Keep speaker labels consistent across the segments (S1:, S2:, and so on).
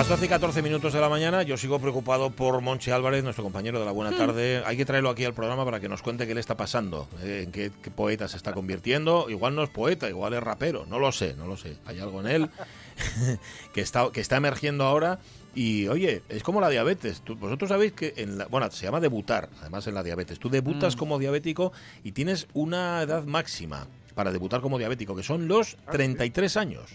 S1: Las 12 y 14 minutos de la mañana, yo sigo preocupado por Monchi Álvarez, nuestro compañero de la Buena Tarde. Hay que traerlo aquí al programa para que nos cuente qué le está pasando, eh, en qué, qué poeta se está convirtiendo. Igual no es poeta, igual es rapero, no lo sé, no lo sé. Hay algo en él que, está, que está emergiendo ahora. Y oye, es como la diabetes. Tú- vosotros sabéis que, en la, bueno, se llama debutar, además en la diabetes. Tú debutas como diabético y tienes una edad máxima para debutar como diabético, que son los 33 años.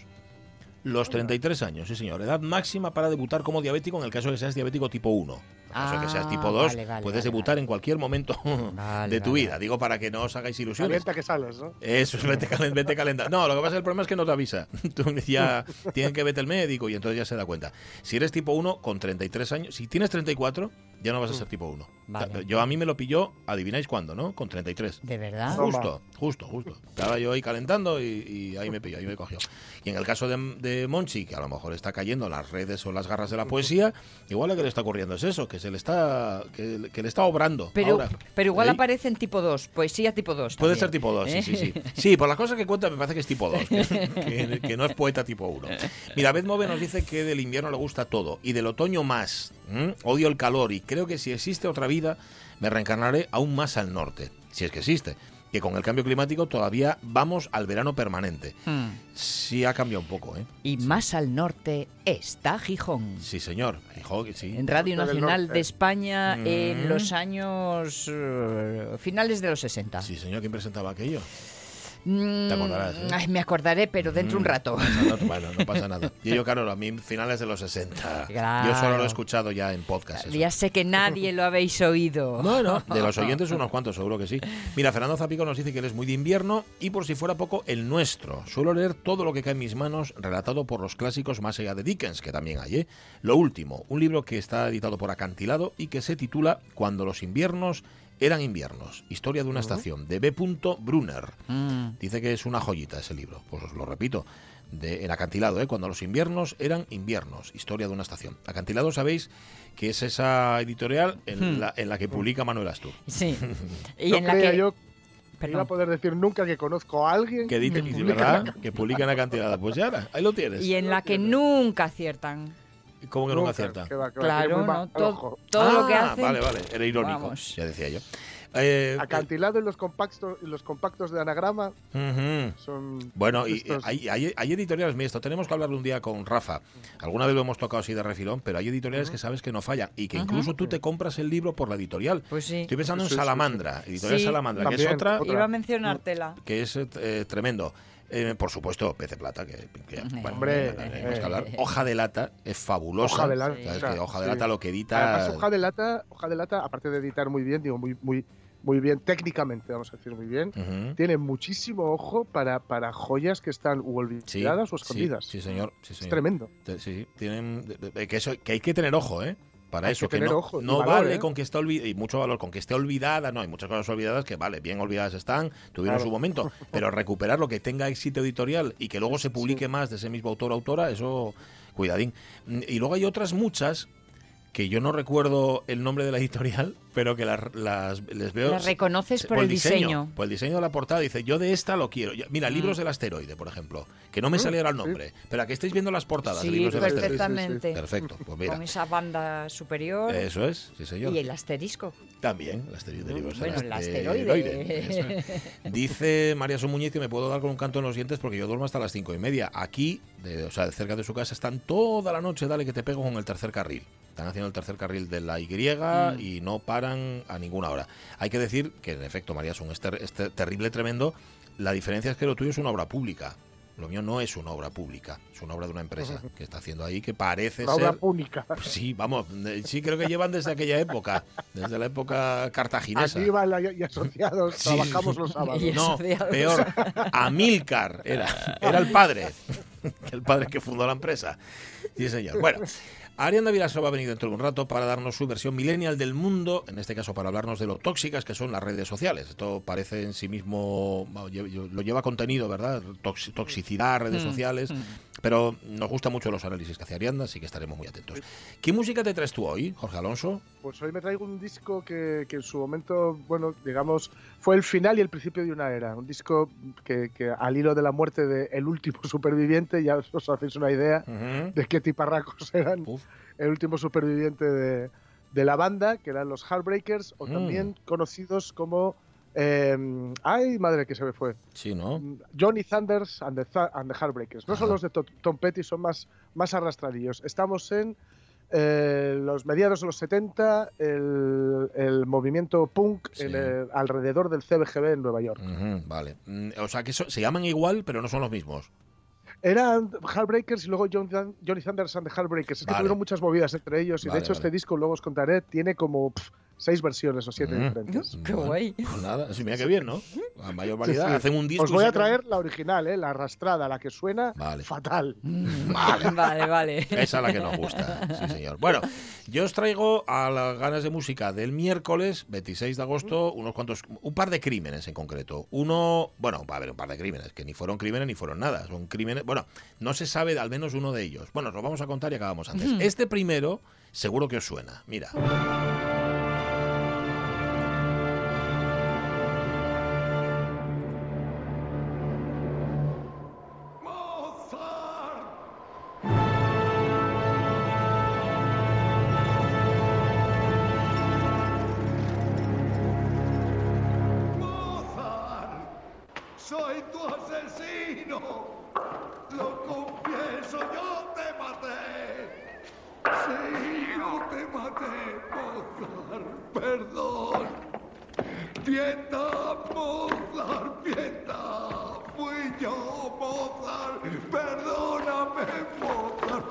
S1: Los 33 años, sí señor. Edad máxima para debutar como diabético en el caso de que seas diabético tipo 1. El caso que seas
S2: Ah,
S1: tipo 2,
S2: vale, vale,
S1: puedes
S2: vale,
S1: debutar en cualquier momento
S2: Vale,
S1: de tu
S2: vale,
S1: vida. Digo para que no os hagáis ilusiones.
S3: Calienta que sales, ¿no?
S1: Eso es, vete, calen- vete calentando. No, lo que pasa es que el problema es que no te avisa. Tú ya tienen que vete el médico y entonces ya se da cuenta. Si eres tipo 1 con 33 años, si tienes 34, ya no vas a ser tipo 1.
S2: Vale.
S1: Yo a mí me lo pilló, adivináis cuándo, ¿no? Con 33.
S2: ¿De verdad?
S1: Justo, justo, justo. Estaba yo ahí calentando y, y ahí me pilló, ahí me cogió. Y en el caso de, de Monchi, que a lo mejor está cayendo en las redes o las garras de la poesía, igual lo que le está ocurriendo es eso, que se le está, que, que le está obrando.
S2: Pero,
S1: ahora.
S2: pero igual
S1: ¿Eh?
S2: aparece en tipo 2, poesía tipo 2.
S1: Puede
S2: también,
S1: ser tipo 2, sí,
S2: ¿eh?
S1: sí, sí. Sí, por las cosas que cuenta me parece que es tipo 2, que, no es poeta tipo 1. Mira, Beth Move nos dice que del invierno le gusta todo y del otoño más. ¿m? Odio el calor y creo que si existe otra vida me reencarnaré aún más al norte, si es que existe. Que con el cambio climático todavía vamos al verano permanente.
S2: Hmm.
S1: Sí ha cambiado un poco, ¿eh?
S2: Y más al norte está Gijón.
S1: Sí, señor. Gijón, sí.
S2: En Radio Nacional de España
S1: Mm.
S2: en los años eh, finales de los 60.
S1: Sí, señor. ¿Quién presentaba aquello?
S2: Mm,
S1: Te acordarás, ¿eh?
S2: ay, me acordaré, pero dentro de un
S1: Mm,
S2: rato.
S1: no Bueno, no pasa nada. Y yo, claro, a mí finales de los 60.
S2: Claro.
S1: Yo solo lo he escuchado ya en podcast. eso.
S2: Ya sé que nadie lo habéis oído.
S1: Bueno, de los oyentes unos cuantos, seguro que sí. Mira, Fernando Zapico nos dice que él es muy de invierno y por si fuera poco, el nuestro. Suelo leer todo lo que cae en mis manos, relatado por los clásicos más allá de Dickens, que también hay. ¿eh? Lo último, un libro que está editado por Acantilado y que se titula Cuando los inviernos eran inviernos. Historia de una estación, de B. Brunner.
S2: Mm.
S1: Dice que es una joyita ese libro. Pues os lo repito. De, en acantilado, ¿eh? cuando los inviernos eran inviernos, historia de una estación. Acantilado, sabéis que es esa editorial en,
S2: Hmm.
S1: la, en la que publica Manuel Astur.
S2: Sí. Y
S3: no
S2: en la que.
S3: yo que
S2: Perdón.
S3: iba a poder decir nunca que conozco a alguien
S1: Que de
S3: publica
S1: ¿verdad? Que publica en acantilado. Pues ya, ahí lo tienes.
S2: Y en la que nunca aciertan.
S1: ¿Cómo que no me
S3: Nunca,
S1: acierta?
S3: que va, que va,
S2: Claro, ¿no? Todo, todo lo que
S1: Ah,
S2: hacen.
S1: Vale, vale, era irónico,
S2: Vamos.
S1: ya decía yo. Eh,
S3: Acantilado en los compactos, en los compactos de anagrama
S1: ujú.
S3: son.
S1: Bueno, y hay, hay, hay editoriales, mira, esto tenemos que hablarlo un día con Rafa. Alguna vez lo hemos tocado así de refilón, pero hay editoriales que sabes que no fallan y que incluso tú te compras el libro por la editorial.
S2: Pues sí.
S1: Estoy pensando
S3: Sí,
S1: en
S3: sí, sí,
S1: Salamandra, editorial
S2: Sí.
S1: Salamandra, que es
S3: También,
S1: otra
S3: otra.
S2: Iba a mencionártela.
S1: que es eh, tremendo. Eh, por supuesto, pez de plata, que, que, bueno,
S3: Hombre, eh.
S1: hablar. Hoja de lata es fabulosa.
S3: Hoja de lata,
S1: Sabes
S3: sí.
S1: que hoja de
S3: Sí.
S1: lata lo que edita.
S3: Además, hoja de lata, hoja de lata, aparte de editar muy bien, digo muy, muy, muy bien técnicamente, vamos a decir muy bien. Tiene muchísimo ojo para, para joyas que están u
S1: Sí,
S3: olvidadas o escondidas.
S1: Sí, señor. Sí,
S3: Es
S1: señor.
S3: tremendo.
S1: Te- Sí, tienen, que, eso, que hay que tener ojo, ¿eh? Para
S3: Hay
S1: eso,
S3: que
S1: no,
S3: ojo
S1: no
S3: valor,
S1: vale
S3: ¿eh?
S1: con que esté olvidada, y mucho valor, con que esté olvidada, no, hay muchas cosas olvidadas que, vale, bien olvidadas están, tuvieron
S3: Claro.
S1: su momento, pero recuperar lo que tenga éxito editorial y que luego se publique más de ese mismo autor o autora, eso, cuidadín. Mm, Y luego hay otras muchas que yo no recuerdo el nombre de la editorial, pero que las, las- les veo...
S2: Las reconoces por el diseño.
S1: Por el diseño de la portada, dice, yo de esta lo quiero. Mira,
S2: Mm.
S1: libros del asteroide, por ejemplo, que no me salía ahora el nombre, pero aquí estáis viendo las portadas de
S2: Sí,
S1: libros del asteroide.
S2: perfectamente.
S1: Perfecto, pues mira.
S2: Con esa banda superior
S1: Eso es, sí señor.
S2: y el asterisco.
S1: También, la esteroide
S2: Bueno, el asteroide.
S1: esteroide. Dice María Somuñiz que me puedo dar con un canto en los dientes porque yo duermo hasta las cinco y media. Aquí, de- o sea, cerca de su casa, están toda la noche, dale que te pego con el tercer carril. Están haciendo el tercer carril de la Y
S2: Mm.
S1: y no paran a ninguna hora. Hay que decir que, en efecto, María, es un es ter- es ter- terrible, tremendo. La diferencia es que lo tuyo es una obra pública. Lo mío no es una obra pública, es una obra de una empresa que está haciendo ahí que parece
S3: Una obra
S1: ser
S3: pública.
S1: Sí, vamos, eh, sí creo que llevan desde aquella época, desde la época cartaginesa.
S3: Aquí van la- y asociados,
S1: Sí.
S3: trabajamos los sábados.
S2: Y
S1: No, peor, Amílcar era, era el padre, el padre que fundó la empresa. Sí, señor. Bueno, Arianda Vilaso va a venir dentro de un rato para darnos su versión millennial del mundo, en este caso para hablarnos de lo tóxicas que son las redes sociales. Esto parece en sí mismo, lo lleva contenido, ¿verdad? Toxi- toxicidad, redes
S2: Mm,
S1: sociales, pero nos gustan mucho los análisis que hace Arianda, así que estaremos muy atentos. ¿Qué música te traes tú hoy, Jorge Alonso?
S3: Pues hoy me traigo un disco que, que en su momento, bueno, digamos, fue el final y el principio de una era. Un disco que, que al hilo de la muerte de El último superviviente, ya os hacéis una idea
S1: Ujú.
S3: de qué tiparracos eran
S1: Uf.
S3: el último superviviente de, de la banda, que eran los Heartbreakers, o
S1: Mm.
S3: también conocidos como... eh, ay, madre que se me fue.
S1: Sí, ¿no?
S3: Johnny Thunders and the, Thu- and the Heartbreakers. No son los de To- Tom Petty, son más, más arrastradillos. Estamos en eh, los mediados de los 70, el, el movimiento punk
S1: Sí.
S3: en el- alrededor del CBGB en Nueva York.
S1: Vale. Mm, O sea que so- se llaman igual, pero no son los mismos.
S3: Eran Heartbreakers y luego John Johnny Thunders and the Heartbreakers. Es que tuvieron muchas movidas entre ellos y
S1: Vale,
S3: de hecho
S1: vale.
S3: este disco, luego os contaré, tiene como seis versiones o siete
S1: Mm.
S3: diferentes.
S2: Qué guay.
S1: Pues nada, sí, mira qué bien, ¿no? A mayor variedad.
S3: Sí, sí.
S1: Hacen un disco.
S3: Os voy a traer la original, ¿eh? la arrastrada, la que suena
S1: Vale.
S3: fatal.
S1: Vale.
S2: Vale, vale.
S1: Esa es la que nos gusta, sí señor. Bueno, yo os traigo a las ganas de música del miércoles 26 de agosto unos cuantos, un par de crímenes en concreto. Uno, bueno, va a haber un par de crímenes, que ni fueron crímenes ni fueron nada, son crímenes, bueno, no se sabe de al menos uno de ellos. Bueno, os lo vamos a contar y acabamos antes. Este primero, seguro que os suena, mira.
S4: Soy tu asesino. Lo confieso, yo te maté. Sí, yo te maté, Mozart. Perdón. Piedad, Mozart, piedad. Fui yo, Mozart. Perdóname, Mozart.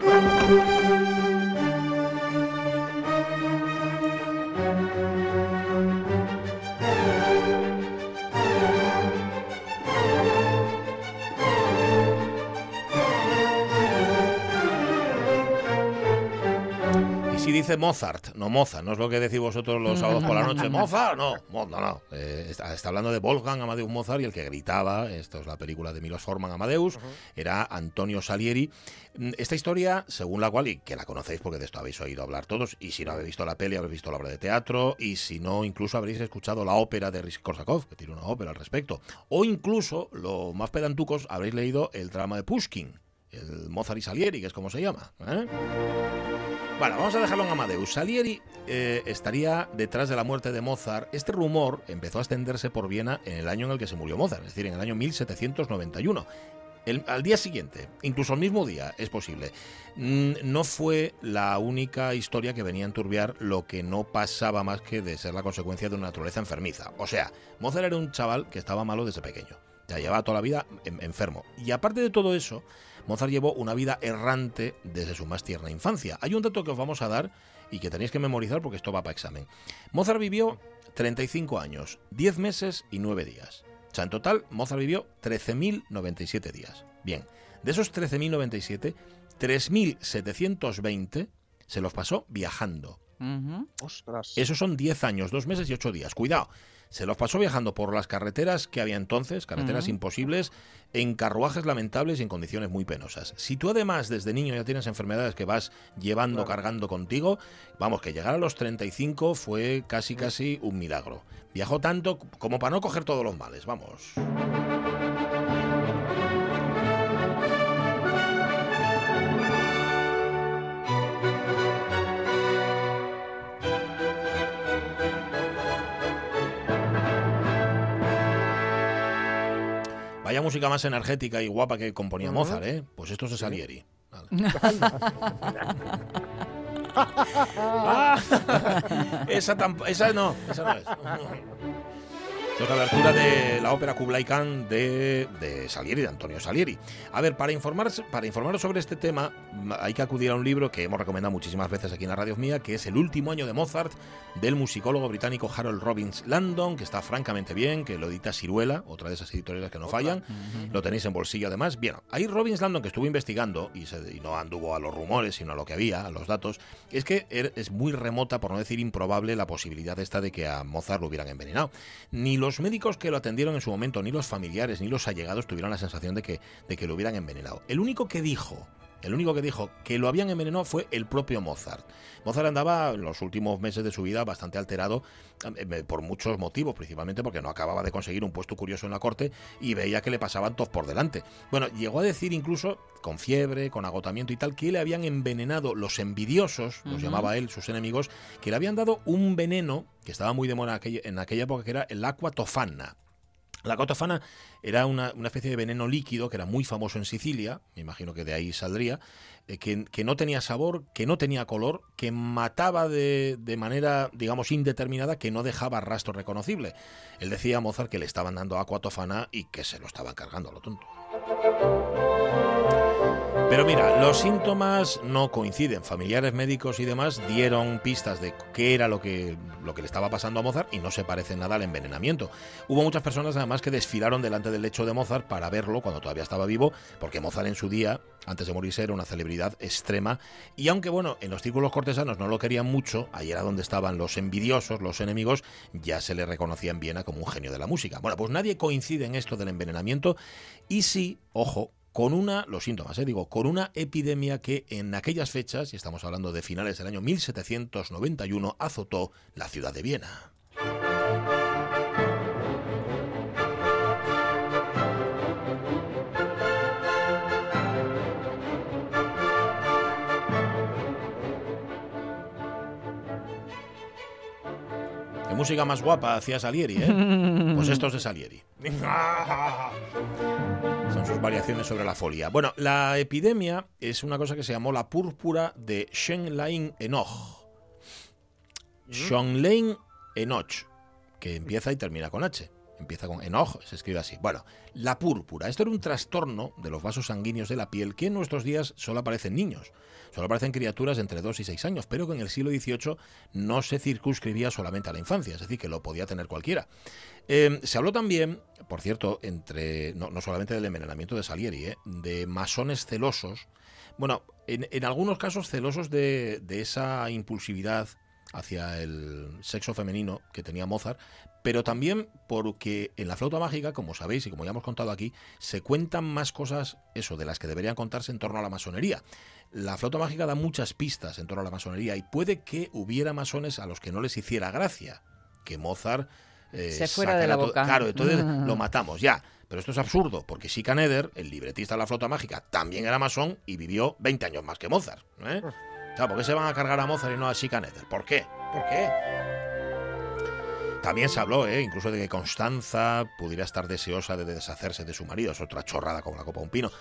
S1: Dice Mozart, no Mozart, no es lo que decís vosotros los sábados por la noche. Mozart, no, no, no. Eh, está, está hablando de Wolfgang Amadeus Mozart y el que gritaba, esto es la película de Milos Forman Amadeus, era Antonio Salieri. Mm, Esta historia, según la cual, y que la conocéis porque de esto habéis oído hablar todos, y si no habéis visto la peli, habréis visto la obra de teatro, y si no, incluso habréis escuchado la ópera de Rizzi-Korsakov, que tiene una ópera al respecto, o incluso, lo más pedantucos, habréis leído el drama de Pushkin, el Mozart y Salieri, que es como se llama. ¿eh? Bueno, vamos a dejarlo en Amadeus. Salieri eh, estaría detrás de la muerte de Mozart. Este rumor empezó a extenderse por Viena en el año en el que se murió Mozart, es decir, en el año 1791. El- al día siguiente, incluso el mismo día, es posible. Mm, No fue la única historia que venía a enturbiar lo que no pasaba más que de ser la consecuencia de una naturaleza enfermiza. O sea, Mozart era un chaval que estaba malo desde pequeño. Ya llevaba toda la vida en- enfermo. Y aparte de todo eso, Mozart llevó una vida errante desde su más tierna infancia. Hay un dato que os vamos a dar y que tenéis que memorizar porque esto va para examen. Mozart vivió 35 años, 10 meses y 9 días. O sea, en total, Mozart vivió 13.097 días. Bien, de esos 13.097, 3.720 se los pasó viajando.
S3: Ostras.
S1: Esos son 10 años, 2 meses y 8 días. Cuidado, se los pasó viajando por las carreteras que había entonces, carreteras imposibles, en carruajes lamentables y en condiciones muy penosas. Si tú además desde niño ya tienes enfermedades que vas llevando,
S3: Claro.
S1: cargando contigo, vamos, que llegar a los 35 fue casi, casi un milagro. Viajó tanto como para no coger todos los males, vamos. Música más energética y guapa que componía Mozart, ¿eh? Pues esto es de Salieri. Ah, esa, esa no, esa no es. Es la abertura de la ópera Kublai Khan de, de Salieri, de Antonio Salieri. A ver, para, informarse, para informaros sobre este tema hay que acudir a un libro que hemos recomendado muchísimas veces aquí en la radio mía, que es El último año de Mozart, del musicólogo británico Harold Robbins Landon, que está francamente bien, que lo edita Ciruela, otra de esas editoriales que no fallan. Lo tenéis en bolsillo además. Bien, ahí Robbins Landon, que estuvo investigando, y, se- y no anduvo a los rumores, sino a lo que había, a los datos, es que er- es muy remota, por no decir improbable, la posibilidad esta de que a Mozart lo hubieran envenenado. Ni los médicos que lo atendieron en su momento, ni los familiares, ni los allegados tuvieron la sensación de que, de que lo hubieran envenenado. El único que dijo el único que dijo que lo habían envenenado fue el propio Mozart. Mozart andaba en los últimos meses de su vida bastante alterado eh, por muchos motivos, principalmente porque no acababa de conseguir un puesto curioso en la corte y veía que le pasaban todos por delante. Bueno, llegó a decir incluso, con fiebre, con agotamiento y tal, que le habían envenenado los envidiosos, los llamaba él, sus enemigos, que le habían dado un veneno que estaba muy de moda en aquella, en aquella época, que era el aqua tofana. La cotofana era una, una especie de veneno líquido que era muy famoso en Sicilia, me imagino que de ahí saldría, eh, que, que no tenía sabor, que no tenía color, que mataba de, de manera, digamos, indeterminada, que no dejaba rastro reconocible. Él decía a Mozart que le estaban dando aqua tofana y que se lo estaban cargando a lo tonto. Pero mira, los síntomas no coinciden. Familiares médicos y demás dieron pistas de qué era lo que, lo que le estaba pasando a Mozart y no se parece nada al envenenamiento. Hubo muchas personas además que desfilaron delante del lecho de Mozart para verlo cuando todavía estaba vivo, porque Mozart en su día, antes de morirse, era una celebridad extrema. Y aunque bueno, en los círculos cortesanos no lo querían mucho, ahí era donde estaban los envidiosos, los enemigos, ya se le reconocía en Viena como un genio de la música. Bueno, pues nadie coincide en esto del envenenamiento y sí, ojo, con una, los síntomas, eh, digo, con una epidemia que en aquellas fechas, y estamos hablando de finales del año 1791, azotó la ciudad de Viena. ¿Qué música más guapa hacía Salieri, eh? Pues esto es de Salieri. Son sus variaciones sobre la folia. Bueno, la epidemia es una cosa que se llamó la púrpura de Shenlain Enoch. Shenlain Enoch, que empieza y termina con H. Empieza con Enoch, se escribe así. Bueno, la púrpura. Esto era un trastorno de los vasos sanguíneos de la piel que en nuestros días solo aparece en niños. Solo aparecen criaturas entre 2 y 6 años, pero que en el siglo XVIII no se circunscribía solamente a la infancia, es decir, que lo podía tener cualquiera. Eh, se habló también, por cierto, entre no, no solamente del envenenamiento de Salieri, eh, de masones celosos. Bueno, en, en algunos casos celosos de, de esa impulsividad hacia el sexo femenino que tenía Mozart, pero también porque en la flauta mágica, como sabéis y como ya hemos contado aquí, se cuentan más cosas, eso, de las que deberían contarse en torno a la masonería. La flauta mágica da muchas pistas en torno a la masonería y puede que hubiera masones a los que no les hiciera gracia que Mozart eh,
S2: Se fuera de
S1: sacara
S2: la boca.
S1: Claro, entonces
S2: Ah.
S1: lo matamos, ya. Pero esto es absurdo, porque Schikaneder, el libretista de la flauta mágica, también era masón y vivió 20 años más que Mozart. ¿eh? O sea, ¿por qué se van a cargar a Mozart y no a Schikaneder? ¿Por qué? ¿Por qué? También se habló, ¿eh? incluso de que Constanza pudiera estar deseosa de deshacerse de su marido. Es otra chorrada como la copa de un pino.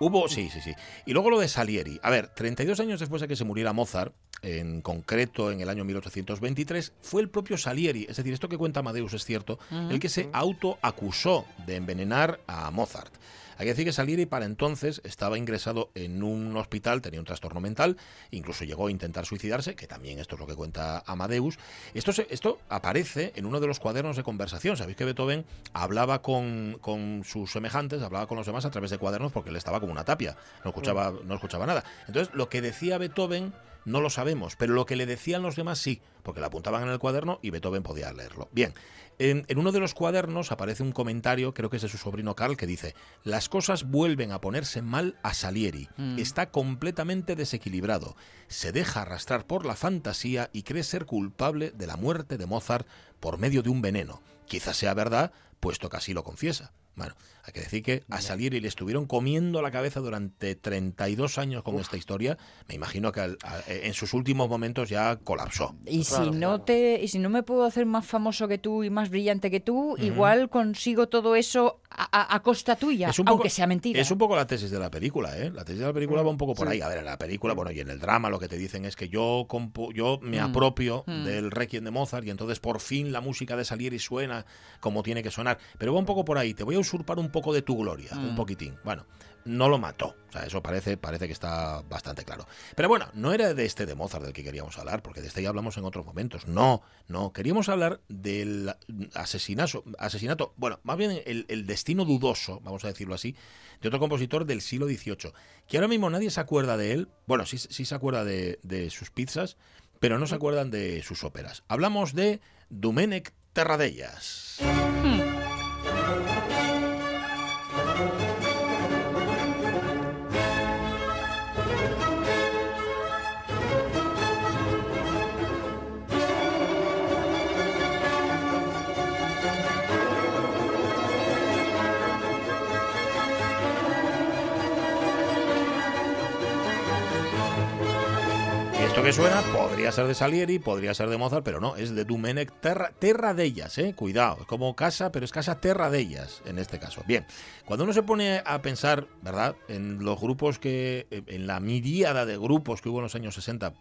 S1: Hubo, sí, sí, sí. Y luego lo de Salieri. A ver, 32 años después de que se muriera Mozart, en concreto en el año 1823, fue el propio Salieri, es decir, esto que cuenta Amadeus es cierto, el que se autoacusó de envenenar a Mozart. Hay que decir que Salieri para entonces estaba ingresado en un hospital, tenía un trastorno mental, incluso llegó a intentar suicidarse, que también esto es lo que cuenta Amadeus. Esto, se- esto aparece en uno de los cuadernos de conversación. Sabéis que Beethoven hablaba con, con sus semejantes, hablaba con los demás a través de cuadernos porque él estaba como una tapia, no escuchaba, no escuchaba nada. Entonces, lo que decía Beethoven no lo sabemos, pero lo que le decían los demás sí, porque lo apuntaban en el cuaderno y Beethoven podía leerlo. Bien, en, en uno de los cuadernos aparece un comentario, creo que es de su sobrino Carl, que dice, las cosas vuelven a ponerse mal a Salieri, está completamente desequilibrado, se deja arrastrar por la fantasía y cree ser culpable de la muerte de Mozart por medio de un veneno. Quizás sea verdad, puesto que así lo confiesa. Bueno, hay que decir que a Salieri le estuvieron comiendo la cabeza durante 32 años con esta historia. Me imagino que al- a- en sus últimos momentos ya colapsó.
S2: Y
S3: Claro,
S2: si no
S3: claro.
S2: te y si no me puedo hacer más famoso que tú y más brillante que tú, igual consigo todo eso a, a costa tuya,
S1: Es un poco-
S2: aunque sea mentira.
S1: Es un poco la tesis de la película, ¿eh? La tesis de la película va un poco por ahí. A ver, en la película, bueno, y en el drama lo que te dicen es que yo compo- yo me
S2: Mm.
S1: apropio
S2: Mm.
S1: del Requiem de Mozart y entonces por fin la música de Salieri suena como tiene que sonar. Pero va un poco por ahí. Te voy a usurpar un poco de tu gloria, un
S2: Mm.
S1: poquitín. Bueno, no lo mató. O sea, eso parece, parece que está bastante claro. Pero bueno, no era de este de Mozart del que queríamos hablar, porque de este ya hablamos en otros momentos. No, no. Queríamos hablar del asesinato, asesinato bueno, más bien el, el destino dudoso, vamos a decirlo así, de otro compositor del siglo XVIII, que ahora mismo nadie se acuerda de él. Bueno, sí, sí se acuerda de, de sus pizzas, pero no se acuerdan de sus óperas. Hablamos de Dumenec Terradellas. Y que suena podría ser de Salieri, podría ser de Mozart, pero no, es de Dumenec Terra, terra de ellas, eh. Cuidado, es como casa, pero es casa Terra de ellas, en este caso. Bien, cuando uno se pone a pensar, ¿verdad?, en los grupos que, eh, en la miríada de grupos que hubo en los años 60, eh,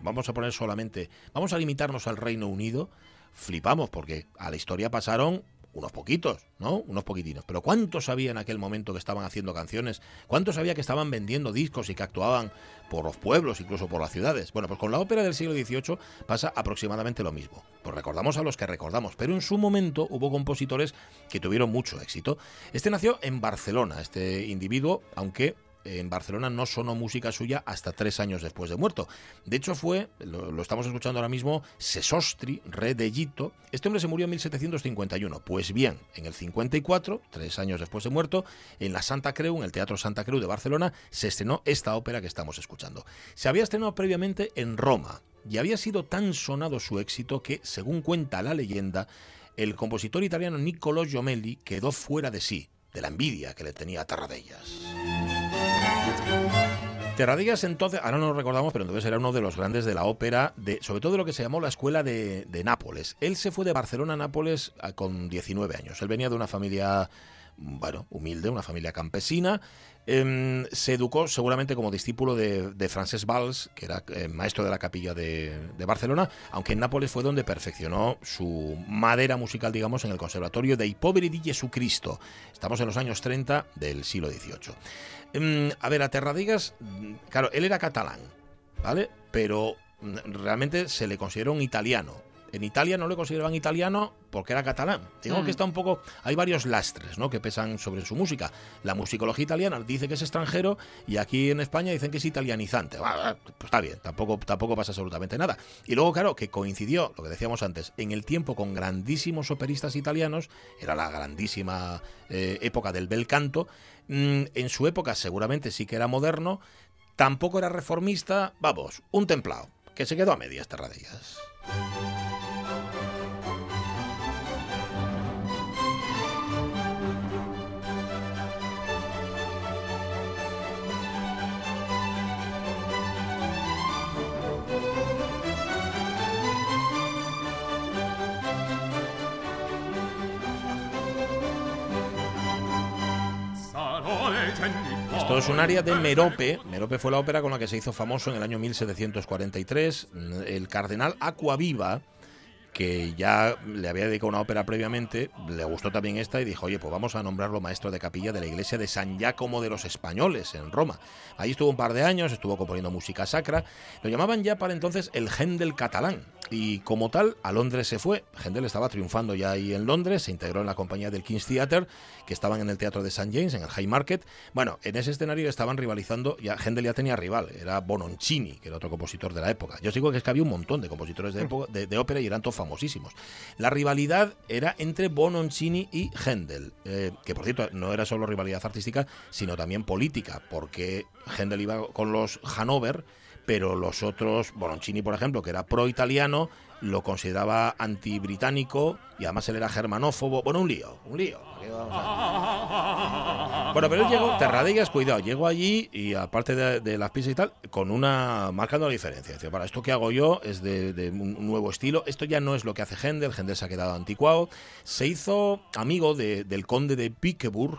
S1: vamos a poner solamente, vamos a limitarnos al Reino Unido, flipamos, porque a la historia pasaron unos poquitos, ¿no? Unos poquitinos. Pero ¿cuántos sabía en aquel momento que estaban haciendo canciones? ¿Cuántos sabía que estaban vendiendo discos y que actuaban por los pueblos, incluso por las ciudades? Bueno, pues con la ópera del siglo XVIII pasa aproximadamente lo mismo. Pues recordamos a los que recordamos, pero en su momento hubo compositores que tuvieron mucho éxito. Este nació en Barcelona, este individuo, aunque en Barcelona no sonó música suya hasta tres años después de muerto. De hecho fue, lo, estamos escuchando ahora mismo, Sesostri, rey de. Este hombre se murió en 1751. Pues bien, en el 54, tres años después de muerto, en la Santa Creu, en el Teatro Santa Creu de Barcelona, se estrenó esta ópera que estamos escuchando. Se había estrenado previamente en Roma y había sido tan sonado su éxito que, según cuenta la leyenda, el compositor italiano Niccolò Giomelli quedó fuera de sí, de la envidia que le tenía a Tarradellas. Terradillas entonces, ahora no lo recordamos, pero entonces era uno de los grandes de la ópera, de, sobre todo de lo que se llamó la escuela de, Nápoles. Él se fue de Barcelona a Nápoles a- con 19 años. Él venía de una familia, bueno, humilde, una familia campesina. Em, se educó seguramente como discípulo de, de Francesc Valls, que era eh, maestro de la capilla de, Barcelona, aunque en Nápoles fue donde perfeccionó su madera musical, digamos, en el Conservatorio de Poveri di Jesucristo. Estamos en los años 30 del siglo XVIII. Em, a ver, a Terradigas, mm, claro, él era catalán, ¿vale? Pero mm, realmente se le consideró un italiano. En Italia no le consideraban italiano porque era catalán. Digo
S2: Mm.
S1: que está un poco. Hay varios lastres ¿no? que pesan sobre su música. La musicología italiana dice que es extranjero y aquí en España dicen que es italianizante. Bah, Pues está bien, tampoco, tampoco pasa absolutamente nada. Y luego, claro, que coincidió, lo que decíamos antes, en el tiempo con grandísimos operistas italianos, era la grandísima eh, época del bel canto. Mm, en su época seguramente sí que era moderno, tampoco era reformista, vamos, un templado, que se quedó a medias terradillas. Esto es un área de Merope. Merope fue la ópera con la que se hizo famoso en el año 1743. El cardenal Aquaviva, que ya le había dedicado una ópera previamente, le gustó también esta y dijo, oye, pues vamos a nombrarlo maestro de capilla de la iglesia de San Giacomo de los Españoles, en Roma. Ahí estuvo un par de años, estuvo componiendo música sacra. Lo llamaban ya para entonces el Händel catalán. Y como tal, a Londres se fue. Händel estaba triunfando ya ahí en Londres, se integró en la compañía del King's Theatre, que estaban en el Teatro de St. James, en el High Market. Bueno, en ese escenario estaban rivalizando, ya Händel ya tenía rival, era Bononcini, que era otro compositor de la época. Yo digo que es que había un montón de compositores de, época- de, ópera y eran todos famosísimos. La rivalidad era entre Bononcini y Händel, eh, que por cierto no era solo rivalidad artística, sino también política, porque Händel iba con los Hanover, pero los otros, Bononcini por ejemplo, que era pro-italiano, lo consideraba anti-británico y además él era germanófobo. Bueno, un lío, un lío. Bueno, pero él llegó, Terradellas, cuidado, llegó allí y aparte de, las pizzas y tal, con una, marcando la diferencia. Dice, para esto que hago yo es de, un nuevo estilo. Esto ya no es lo que hace Händel, Händel se ha quedado anticuado. Se hizo amigo de- del conde de Piqueburg,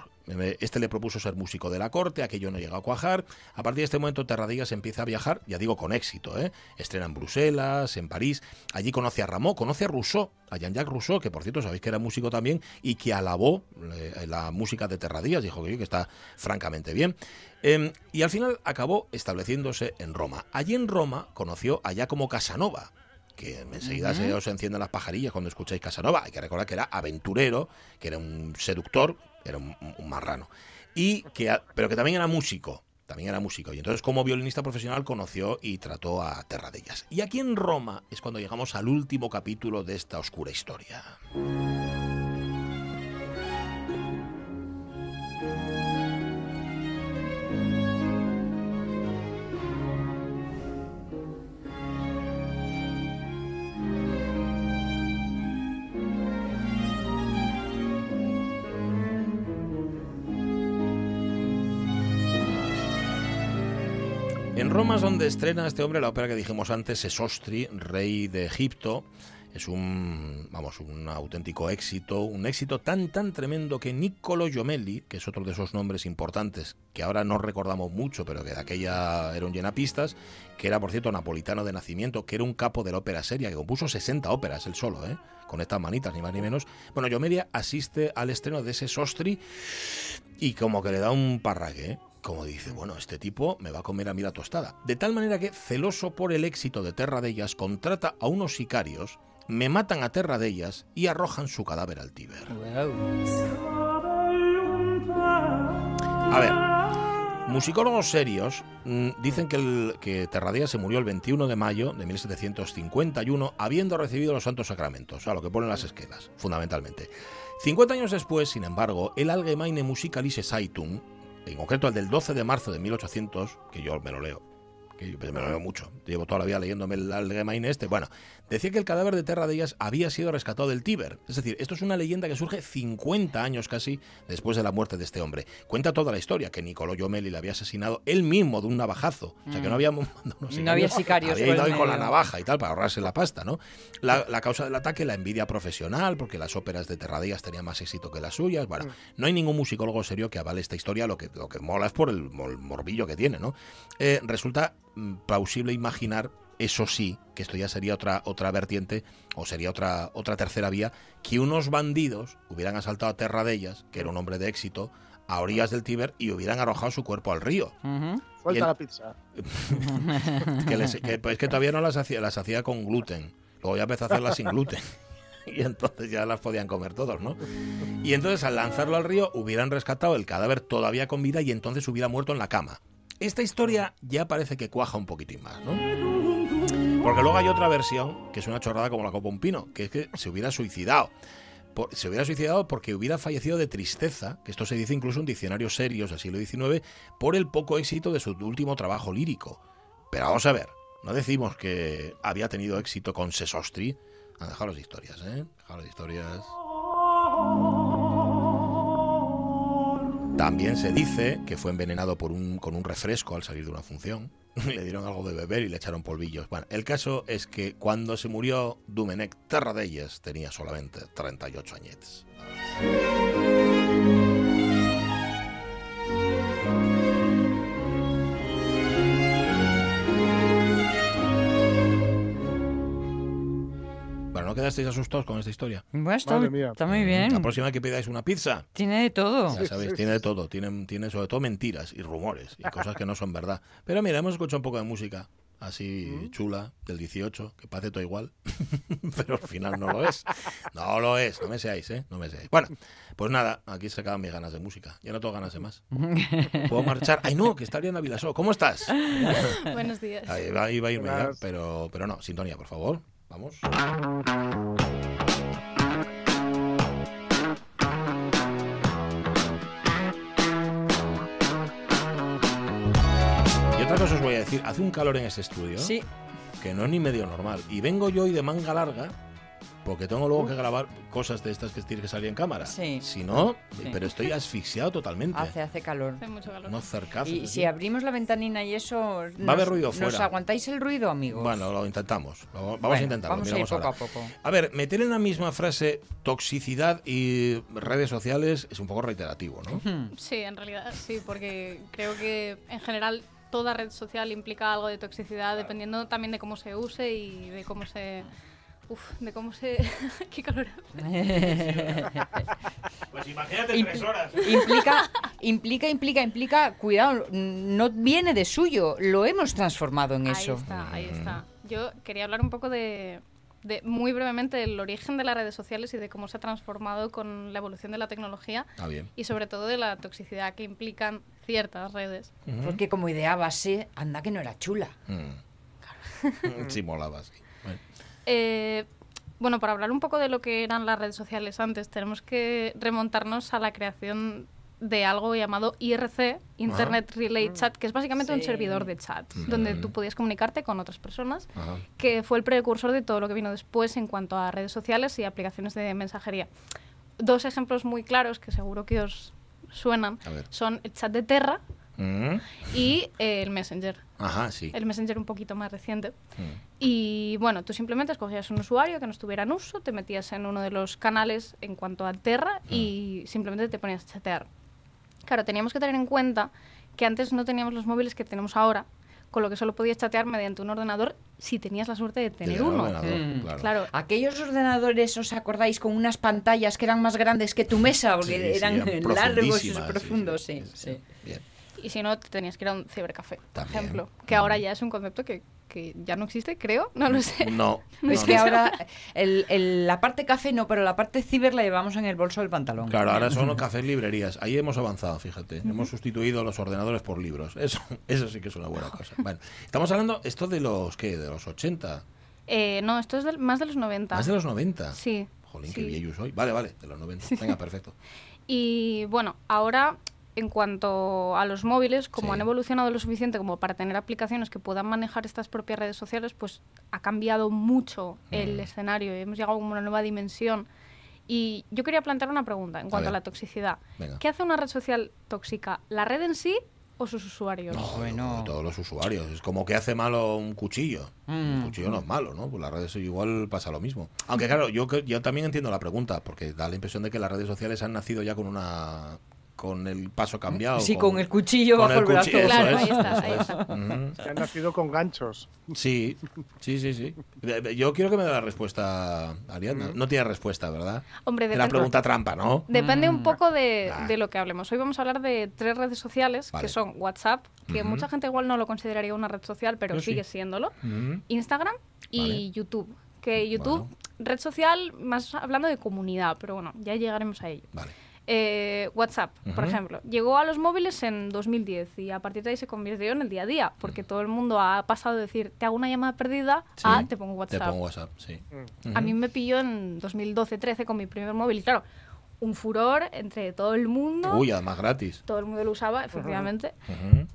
S1: este le propuso ser músico de la corte, aquello no llega a cuajar. A partir de este momento, Terradillas empieza a viajar, ya digo, con éxito. ¿eh? Estrena en Bruselas, en París. Allí conoce a Rameau, conoce a Rousseau, a Jean-Jacques Rousseau, que por cierto sabéis que era músico también y que alabó eh, la música de Terradillas. Dijo que, que está francamente bien. Eh, y al final acabó estableciéndose en Roma. Allí en Roma conoció a Giacomo Casanova, que enseguida se os encienden las pajarillas cuando escucháis Casanova. Hay que recordar que era aventurero, que era un seductor, era un, marrano. Y que, pero que también era músico. También era músico. Y entonces, como violinista profesional, conoció y trató a Terradellas. Y aquí en Roma es cuando llegamos al último capítulo de esta oscura historia. Donde estrena este hombre la ópera que dijimos antes, Sesostri, rey de Egipto. Es un, vamos, un auténtico éxito, un éxito tan, tan tremendo que Niccolo Giomelli, que es otro de esos nombres importantes que ahora no recordamos mucho, pero que de aquella era un llenapistas, que era, por cierto, napolitano de nacimiento, que era un capo de la ópera seria, que compuso 60 óperas él solo, ¿eh? con estas manitas, ni más ni menos. Bueno, Giomelli asiste al estreno de ese Sostri y como que le da un parraque, ¿eh? Como dice, bueno, este tipo me va a comer a mí la tostada. De tal manera que, celoso por el éxito de Terra de ellas, contrata a unos sicarios, me matan a Terra de ellas y arrojan su cadáver al Tíber. A ver, musicólogos serios mm, dicen que, el, que se murió el 21 de mayo de 1751 habiendo recibido los santos sacramentos, a lo que ponen las esquelas, fundamentalmente. 50 años después, sin embargo, el Allgemeine Musikalische Zeitung, en concreto el del 12 de marzo de 1800, que yo me lo leo, que yo me lo leo mucho, llevo toda la vida leyéndome el Allgemeine este, bueno, decía que el cadáver de Terra de ellas había sido rescatado del Tíber. Es decir, esto es una leyenda que surge 50 años casi después de la muerte de este hombre. Cuenta toda la historia, que Nicolò Giomelli le había asesinado él mismo de un navajazo. O sea, que no había mandado unos
S2: No había sicarios
S1: Había ido ahí con la navaja y tal para ahorrarse la pasta, ¿no? La, la causa del ataque, la envidia profesional, porque las óperas de Terradillas tenían más éxito que las suyas. Bueno, no hay ningún musicólogo serio que avale esta historia, lo que, lo que mola es por el, morbillo que tiene, ¿no? Eh, resulta mm, plausible imaginar, eso sí, que esto ya sería otra, otra vertiente, o sería otra, otra tercera vía, que unos bandidos hubieran asaltado a Terradellas, que era un hombre de éxito, a orillas del Tíber y hubieran arrojado su cuerpo al río.
S3: Suelta
S1: el-
S3: la pizza.
S1: que, les- que, pues, que todavía no las hacía, las hacía con gluten. Luego ya empezó a hacerlas sin gluten. Y entonces ya las podían comer todos, ¿no? Y entonces al lanzarlo al río hubieran rescatado el cadáver todavía con vida y entonces hubiera muerto en la cama. Esta historia ya parece que cuaja un poquitín más, ¿no? Porque luego hay otra versión que es una chorrada como la copa un pino, que es que se hubiera suicidado. Se hubiera suicidado porque hubiera fallecido de tristeza, que esto se dice incluso en diccionarios serios del siglo XIX, por el poco éxito de su último trabajo lírico. Pero vamos a ver, no decimos que había tenido éxito con Sesostri. Ah, dejaros de historias, ¿eh? Dejaros de historias. También se dice que fue envenenado por un, con un refresco al salir de una función. le dieron algo de beber y le echaron polvillos. Bueno, el caso es que cuando se murió Dumenec Terradelles tenía solamente 38 añetes. ¿No quedasteis asustados con esta historia?
S2: Bueno, está, muy bien.
S1: La próxima que pidáis una pizza,
S2: Tiene de todo.
S1: ya sabéis,
S3: sí,
S1: tiene de todo. Tiene, tiene sobre todo mentiras y rumores y cosas que no son verdad. Pero mira, hemos escuchado un poco de música así chula del 18, que parece todo igual, pero al final no lo es. No lo es, no me seáis, ¿eh? No me seáis. Bueno, pues nada, aquí se acaban mis ganas de música. Ya no tengo ganas de más. ¿Puedo marchar? Ay, no, que está Ariana Vilasó. ¿Cómo estás?
S5: Buenos días.
S1: Ahí va, iba a irme ya, pero, pero no, sintonía, por favor. Vamos. Y otra cosa os voy a decir, hace un calor en este estudio
S2: Sí,
S1: que no es ni medio normal. Y vengo yo hoy de manga larga porque tengo luego que grabar cosas de estas que tienes que salir en cámara.
S2: Sí.
S1: Si no,
S2: Sí.
S1: pero estoy asfixiado totalmente.
S2: Hace, hace calor.
S5: Hace mucho calor.
S1: Unos cercazos.
S2: Y si abrimos la ventanina y eso...
S1: Va a haber ruido
S2: ¿Nos
S1: fuera.
S2: aguantáis el ruido, amigos?
S1: Bueno, lo intentamos. Lo- vamos a intentarlo.
S2: Vamos a ir poco
S1: ahora.
S2: a poco.
S1: A ver, meter en la misma frase toxicidad y redes sociales es un poco reiterativo, ¿no?
S5: Sí, en realidad sí, porque creo que en general toda red social implica algo de toxicidad, dependiendo también de cómo se use y de cómo se... Uf, de cómo se... ¡Qué calor!
S1: Pues imagínate
S2: Impl- Implica, implica, implica, implica, cuidado, no viene de suyo, lo hemos transformado en eso.
S5: Ahí está, ahí está. Yo quería hablar un poco de, de, muy brevemente, del origen de las redes sociales y de cómo se ha transformado con la evolución de la tecnología
S1: Ah, bien.
S5: y sobre todo de la toxicidad que implican ciertas redes.
S2: Porque como idea base, anda que no era chula.
S1: Mm. sí, molaba, sí. Bueno.
S5: Eh, bueno, para hablar un poco de lo que eran las redes sociales antes, tenemos que remontarnos a la creación de algo llamado IRC, Internet Relay Chat, que es básicamente un servidor de chat, donde tú podías comunicarte con otras personas,
S1: Ajá.
S5: que fue el precursor de todo lo que vino después en cuanto a redes sociales y aplicaciones de mensajería. Dos ejemplos muy claros que seguro que os suenan son el chat de Terra
S1: Mm.
S5: y eh, el Messenger.
S1: Ajá, sí.
S5: El Messenger un poquito más reciente.
S1: Mm.
S5: Y bueno, tú simplemente escogías un usuario que no estuviera en uso, te metías en uno de los canales en cuanto a Terra y simplemente te ponías a chatear. Claro, teníamos que tener en cuenta que antes no teníamos los móviles que tenemos ahora, con lo que solo podías chatear mediante un ordenador si tenías la suerte de tener
S1: Del
S5: uno.
S2: Mm.
S1: claro.
S5: Claro,
S2: Aquellos ordenadores, ¿os acordáis? Con unas pantallas que eran más grandes que tu mesa, porque
S1: Sí, sí,
S2: eran
S1: eran
S2: largos y profundos,
S1: sí,
S2: sí,
S1: sí, sí.
S2: sí.
S1: Bien.
S5: Y si no, te tenías que ir a un cibercafé, por ejemplo, que ahora ya es un concepto que, que ya no existe, creo, no lo sé.
S1: No.
S2: Es
S1: no,
S2: que
S1: no.
S2: ahora el- el- la parte café no, pero la parte ciber la llevamos en el bolso del pantalón.
S1: Claro, ahora son cafés librerías. Ahí hemos avanzado, fíjate. Hemos sustituido los ordenadores por libros. Eso, eso sí que es una buena cosa. Bueno, estamos hablando esto de los ¿qué? De los 80,
S5: Eh, no, esto es del- más de los 90.
S1: más de los 90.
S5: Sí.
S1: Jolín, qué
S5: sí.
S1: viejo soy. Vale, vale, de los 90. Venga, perfecto.
S5: Y bueno, ahora en cuanto a los móviles, como
S1: Sí.
S5: han evolucionado lo suficiente como para tener aplicaciones que puedan manejar estas propias redes sociales, pues ha cambiado mucho el
S1: Mm.
S5: escenario. Hemos llegado como a una nueva dimensión. Y yo quería plantear una pregunta en cuanto a, la toxicidad.
S1: Venga.
S5: ¿Qué hace una red social tóxica? ¿La red en sí o sus usuarios?
S1: No,
S2: Bueno.
S1: todos los usuarios. Es como que hace malo un cuchillo. Un
S2: Mm.
S1: cuchillo no es malo, ¿no? Pues las redes igual pasa lo mismo. Aunque claro, yo, que- yo también entiendo la pregunta, porque da la impresión de que las redes sociales han nacido ya con una con el paso cambiado.
S2: Sí, con el cuchillo
S1: con
S2: bajo el brazo.
S1: cuchillo, eso
S5: Claro,
S1: es,
S5: ahí está, ahí
S3: han nacido con ganchos.
S1: Sí, sí, sí, sí. Yo quiero que me dé la respuesta, Ariadna. No tiene respuesta, ¿verdad?
S5: Hombre,
S1: Es la
S5: depende-
S1: pregunta trampa, ¿no?
S5: Depende un poco de, de lo que hablemos. Hoy vamos a hablar de tres redes sociales
S1: Vale.
S5: que son WhatsApp, que mucha gente igual no lo consideraría una red social, pero
S1: Yo sí.
S5: sigue siéndolo. Instagram y
S1: Vale.
S5: YouTube. Que YouTube, red social, más hablando de comunidad, pero bueno, ya llegaremos a ello.
S1: Vale.
S5: Eh, WhatsApp, por
S1: Ujú.
S5: ejemplo, llegó a los móviles en 2010 y a partir de ahí se convirtió en el día a día, porque todo el mundo ha pasado de decir, te hago una llamada perdida
S1: Sí.
S5: a te pongo WhatsApp.
S1: Te pongo WhatsApp, sí.
S5: A mí me pilló en 2012-13 con mi primer móvil y claro, un furor entre todo el mundo.
S1: Uy, además gratis.
S5: Todo el mundo lo usaba, efectivamente.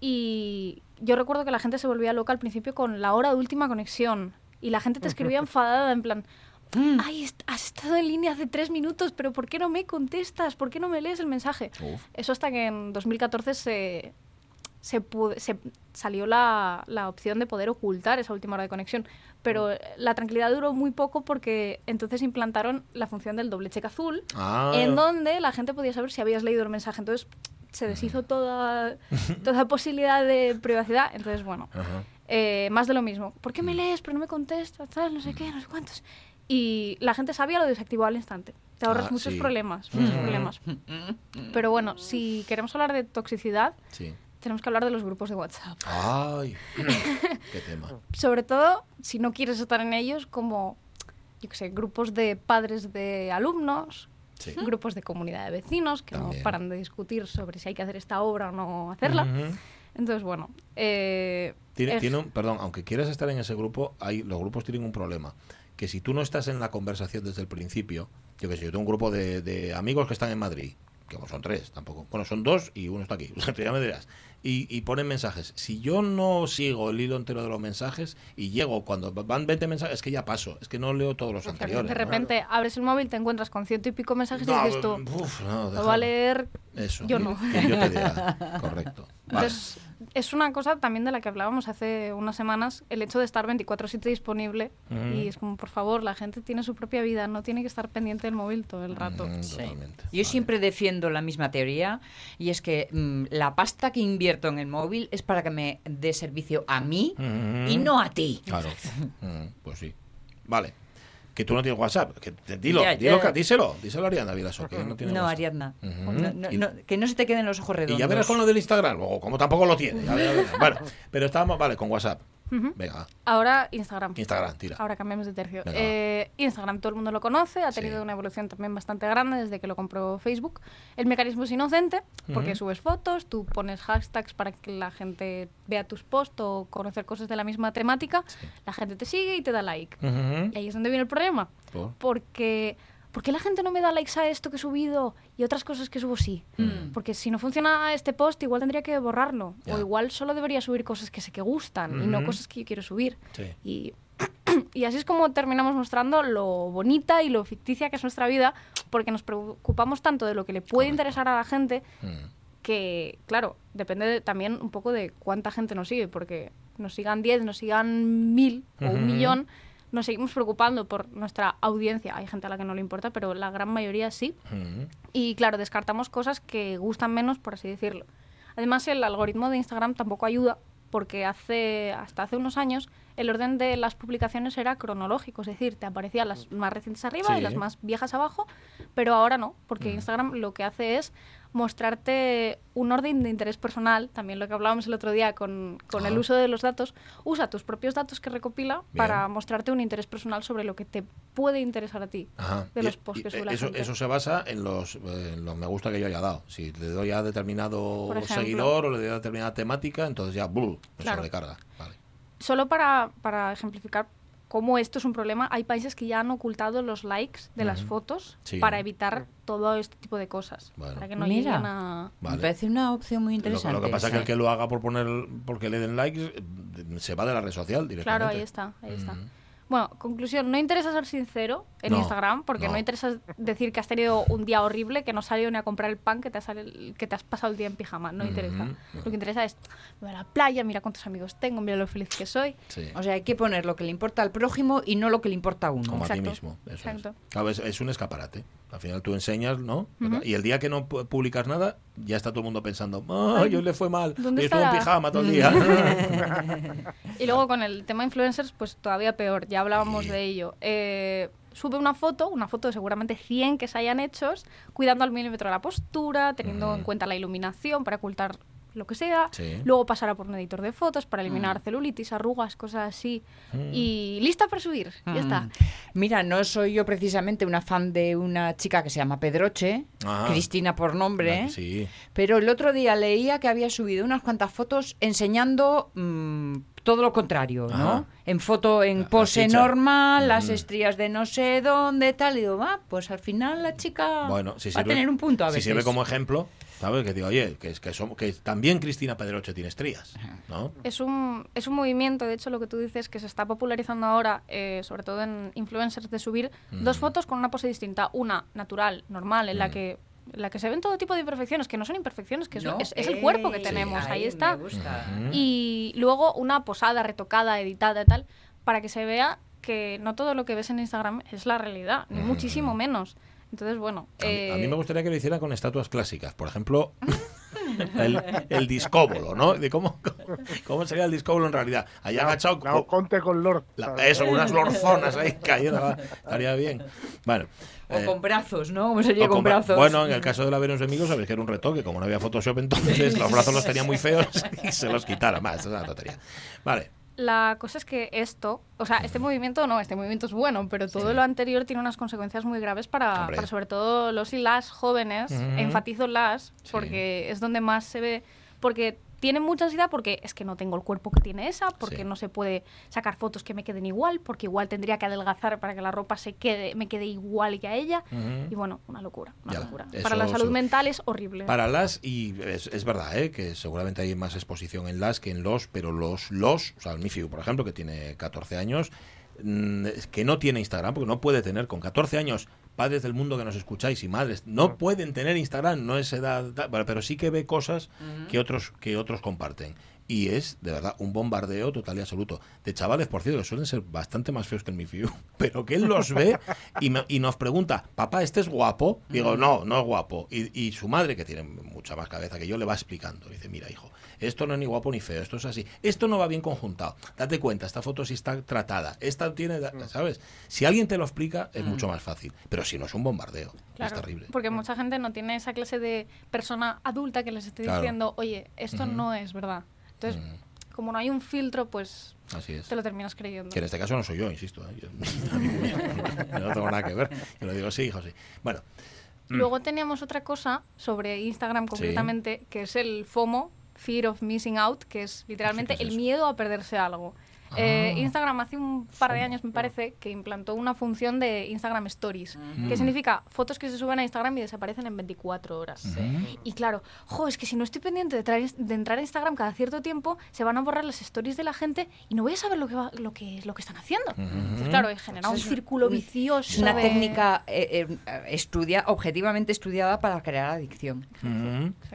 S5: Y yo recuerdo que la gente se volvía loca al principio con la hora de última conexión. Y la gente te escribía enfadada, en plan, ay, est- has estado en línea hace tres minutos, pero ¿por qué no me contestas? ¿Por qué no me lees el mensaje?
S1: Uf.
S5: Eso hasta que en 2014 se, se, pude- se salió la, la opción de poder ocultar esa última hora de conexión. Pero eh, la tranquilidad duró muy poco porque entonces implantaron la función del doble check azul,
S1: Ah,
S5: en donde la gente podía saber si habías leído el mensaje. Entonces se deshizo toda, toda posibilidad de privacidad. Entonces, bueno,
S1: Ajá.
S5: eh, más de lo mismo. ¿Por qué me lees pero no me contestas? Tal, no sé qué, no sé cuántos. Y la gente sabía, lo desactivó al instante. Te ahorras
S1: Ah,
S5: muchos
S1: sí.
S5: problemas, muchos problemas. Pero bueno, si queremos hablar de toxicidad,
S1: Sí.
S5: tenemos que hablar de los grupos de WhatsApp.
S1: Ay, qué tema.
S5: Sobre todo si no quieres estar en ellos como, yo qué sé, grupos de padres de alumnos,
S1: Sí.
S5: grupos de comunidad de vecinos que
S1: También.
S5: no paran de discutir sobre si hay que hacer esta obra o no hacerla. Entonces, bueno, eh,
S1: Tiene,
S5: es-
S1: tiene un, perdón, aunque quieras estar en ese grupo, hay, los grupos tienen un problema. Que si tú no estás en la conversación desde el principio, yo que sé, yo tengo un grupo de, de amigos que están en Madrid, que no son tres tampoco, bueno, son dos y uno está aquí, ya me dirás. y, y ponen mensajes. Si yo no sigo el hilo entero de los mensajes y llego cuando van 20 mensajes, es que ya paso, es que no leo todos los anteriores.
S5: De
S1: ¿no?
S5: repente abres el móvil, te encuentras con ciento y pico mensajes y dices tú,
S1: uf, no,
S5: lo va a leer
S1: Eso.
S5: yo no.
S1: que yo te diga. Correcto. Vale.
S5: Entonces, es una cosa también de la que hablábamos hace unas semanas, el hecho de estar 24/7 disponible.
S1: Ujú.
S5: Y es como, por favor, la gente tiene su propia vida, no tiene que estar pendiente del móvil todo el rato.
S1: Mm,
S2: Sí.
S1: totalmente.
S2: Yo
S1: Vale.
S2: siempre defiendo la misma teoría y es que mm, la pasta que invierto en el móvil es para que me dé servicio a mí
S1: Mm.
S2: y no a ti.
S1: Claro. Mm, pues sí. Vale. Que tú no tienes WhatsApp. Que dilo,
S2: Ya,
S1: dilo,
S2: ya.
S1: díselo. Díselo a Ariana Vilaso, que no tiene
S2: No,
S1: WhatsApp.
S2: Ariadna.
S1: Ujú.
S2: No, no, que no se te queden los ojos redondos.
S1: Y ya verás con lo del Instagram, o como tampoco lo tiene. ya verás. Bueno, pero estábamos, vale, con WhatsApp. Venga,
S5: Ahora Instagram.
S1: Instagram, tira.
S5: Ahora cambiamos de tercio.
S1: Venga.
S5: Eh, Instagram todo el mundo lo conoce, ha tenido
S1: Sí.
S5: una evolución también bastante grande desde que lo compró Facebook. El mecanismo es inocente porque subes fotos, tú pones hashtags para que la gente vea tus posts o conocer cosas de la misma temática, la gente te sigue y te da like. Y ahí es donde viene el problema.
S1: Por.
S5: Porque, ¿por qué la gente no me da likes a esto que he subido y otras cosas que subo sí?
S1: Mm.
S5: Porque si no funciona este post, igual tendría que borrarlo.
S1: Ya.
S5: O igual solo debería subir cosas que sé que gustan y no cosas que yo quiero subir.
S1: Sí.
S5: Y, y así es como terminamos mostrando lo bonita y lo ficticia que es nuestra vida, porque nos preocupamos tanto de lo que le puede
S1: Correcto.
S5: interesar a la gente
S1: Mm.
S5: que, claro, depende de- también un poco de cuánta gente nos sigue, porque nos sigan 10, nos sigan 1000 o un millón, nos seguimos preocupando por nuestra audiencia. Hay gente a la que no le importa, pero la gran mayoría sí. Y claro, descartamos cosas que gustan menos, por así decirlo. Además, el algoritmo de Instagram tampoco ayuda porque hace hasta hace unos años el orden de las publicaciones era cronológico, es decir, te aparecían las más recientes arriba
S1: Sí.
S5: y las más viejas abajo, pero ahora no, porque. Instagram lo que hace es mostrarte un orden de interés personal, también lo que hablábamos el otro día con, con el uso de los datos, usa tus propios datos que recopila
S1: Bien.
S5: para mostrarte un interés personal sobre lo que te puede interesar a ti
S1: Ajá.
S5: de los posts
S1: y
S5: que sube la
S1: eso,
S5: gente.
S1: eso se basa en los, en los me gusta que yo haya dado. Si le doy a determinado
S5: ejemplo.
S1: seguidor o le doy a determinada temática, entonces ya ¡bum! me
S5: Claro.
S1: sobrecarga. Vale.
S5: Solo para, para ejemplificar cómo esto es un problema, hay países que ya han ocultado los likes de las fotos
S1: Sí.
S5: para evitar todo este tipo de cosas.
S1: Bueno.
S5: Para que no
S2: Mira.
S5: lleguen a...
S1: Vale.
S2: Me parece una opción muy
S1: Lo,
S2: interesante.
S1: lo que pasa es que el que lo haga por poner porque le den likes eh, se va de la red social directamente.
S5: Claro, ahí está, ahí está. Bueno, conclusión, no interesa ser sincero en
S1: No,
S5: Instagram, porque no.
S1: no.
S5: interesa decir que has tenido un día horrible, que no has salido ni a comprar el pan, que te has, que te has pasado el día en pijama. No interesa. Lo que interesa es, me voy a la playa, mira cuántos amigos tengo, mira lo feliz que soy.
S1: Sí.
S2: O sea, hay que poner lo que le importa al prójimo y no lo que le importa a uno.
S1: Como a ti
S5: Exacto,
S1: mismo. Eso es.
S5: exacto.
S1: Claro, es, es un escaparate. Al final tú enseñas, ¿no? Y el día que no pu- publicas nada, ya está todo el mundo pensando, ¡ay, hoy le fue mal!
S5: ¿dónde
S1: Hoy estuvo en
S5: estará?".
S1: pijama todo el día.
S5: Y luego con el tema influencers, pues todavía peor, ya hablábamos
S1: Sí.
S5: de ello. Eh, sube una foto, una foto de seguramente 100 que se hayan hechos, cuidando al milímetro la postura, teniendo en cuenta la iluminación para ocultar lo que sea.
S1: Sí.
S5: Luego pasará por un editor de fotos para eliminar celulitis, arrugas, cosas así.
S1: Mm.
S5: Y lista para subir, ya está.
S2: Mm. Mira, no soy yo precisamente una fan de una chica que se llama Pedroche,
S1: Ah.
S2: Cristina por nombre,
S1: Ah, Sí.
S2: pero el otro día leía que había subido unas cuantas fotos enseñando mm, todo lo contrario, ¿no?
S1: Ajá.
S2: En foto, en
S1: La-
S2: pose normal, las
S1: Mm.
S2: estrías de no sé dónde, tal, y digo, va, pues al final la chica
S1: Bueno, si
S2: va a tener un punto a
S1: si
S2: veces.
S1: sirve como ejemplo, ¿sabes? Que digo, oye, que, es que, somos, que también Cristina Pedroche tiene estrías, ¿no?
S5: Es un, es un movimiento, de hecho, lo que tú dices, que se está popularizando ahora, eh, sobre todo en influencers, de subir dos
S1: Mm.
S5: fotos con una pose distinta. Una natural, normal, en la
S1: Mm.
S5: que en la que se ven todo tipo de imperfecciones, que no son imperfecciones, que es, lo-
S2: No,
S5: es- es el cuerpo que tenemos,
S2: sí,
S5: ahí
S2: me
S5: está. Y luego una posada, retocada, editada y tal, para que se vea que no todo lo que ves en Instagram es la realidad, ni muchísimo menos. Entonces, bueno.
S1: A mí, a mí
S5: eh,
S1: me gustaría que lo hicieran con estatuas clásicas. Por ejemplo, el, el discóbolo, ¿no? De cómo, cómo sería el discóbolo en realidad. Allá agachado.
S3: La
S1: co-
S3: Conte con Lord.
S1: la- eso, unas lorzonas ahí cayendo. Estaría bien. Bueno.
S2: O
S1: eh,
S2: con brazos, ¿no? ¿Cómo sería
S5: con
S1: bra-
S5: brazos.
S1: Bueno, en el caso de la Venus de Migos, sabéis que era un retoque. Como no había Photoshop entonces, los brazos los tenía muy feos y se los quitara más. Es una tontería. Vale.
S5: La cosa es que esto, o sea, este movimiento no, este movimiento es bueno, pero todo
S1: Sí.
S5: lo anterior tiene unas consecuencias muy graves para, sobre todo los y las jóvenes, enfatizo las,
S1: Sí.
S5: porque es donde más se ve, porque tienen mucha ansiedad porque es que no tengo el cuerpo que tiene esa, porque
S1: Sí.
S5: no se puede sacar fotos que me queden igual, porque igual tendría que adelgazar para que la ropa se quede, me quede igual que a ella. Y bueno, una locura, una
S1: Ya,
S5: locura.
S1: eso
S5: Para la salud mental es horrible.
S1: Para las, y es, es verdad, ¿eh? que seguramente hay más exposición en las que en los, pero los, los, o sea, el Mifiu, por ejemplo, que tiene 14 años, mm, que no tiene Instagram, porque no puede tener con 14 años, padres del mundo que nos escucháis y madres, no pueden tener Instagram, no es edad, pero sí que ve cosas que otros, que otros comparten. Y es, de verdad, un bombardeo total y absoluto. De chavales, por cierto, que suelen ser bastante más feos que el Mifiu, pero que él los ve y, me- y nos pregunta, papá, ¿este es guapo? Digo, no, no es guapo. Y, y su madre, que tiene mucha más cabeza que yo, le va explicando. Dice, mira, hijo, esto no es ni guapo ni feo, esto es así. Esto no va bien conjuntado. Date cuenta, esta foto sí está tratada. Esta tiene, ¿sabes? Si alguien te lo explica, es mucho más fácil. Pero si no es un bombardeo,
S5: Claro,
S1: es terrible.
S5: Porque mucha gente no tiene esa clase de persona adulta que les esté
S1: Claro.
S5: diciendo, oye, esto no es verdad. Entonces, como no hay un filtro, pues
S1: Así es.
S5: te lo terminas creyendo.
S1: Que en este caso no soy yo, insisto. ¿eh? Yo- no tengo nada que ver. Yo lo digo sí, hijo, sí. Bueno, mm.
S5: Luego teníamos otra cosa sobre Instagram concretamente, que es el FOMO, Fear of Missing Out, que es literalmente
S1: ¿qué es
S5: el miedo a perderse algo. Eh,
S1: Ah.
S5: Instagram hace un par de años, me parece, que implantó una función de Instagram Stories, que significa fotos que se suben a Instagram y desaparecen en 24 horas. Y claro, jo, es que si no estoy pendiente de, traer- de entrar a Instagram cada cierto tiempo, se van a borrar las stories de la gente y no voy a saber lo que, va- lo que, lo que están haciendo. Entonces, claro, genera un círculo vicioso.
S2: Es una
S5: de-
S2: técnica eh, eh, estudia, objetivamente estudiada para crear adicción.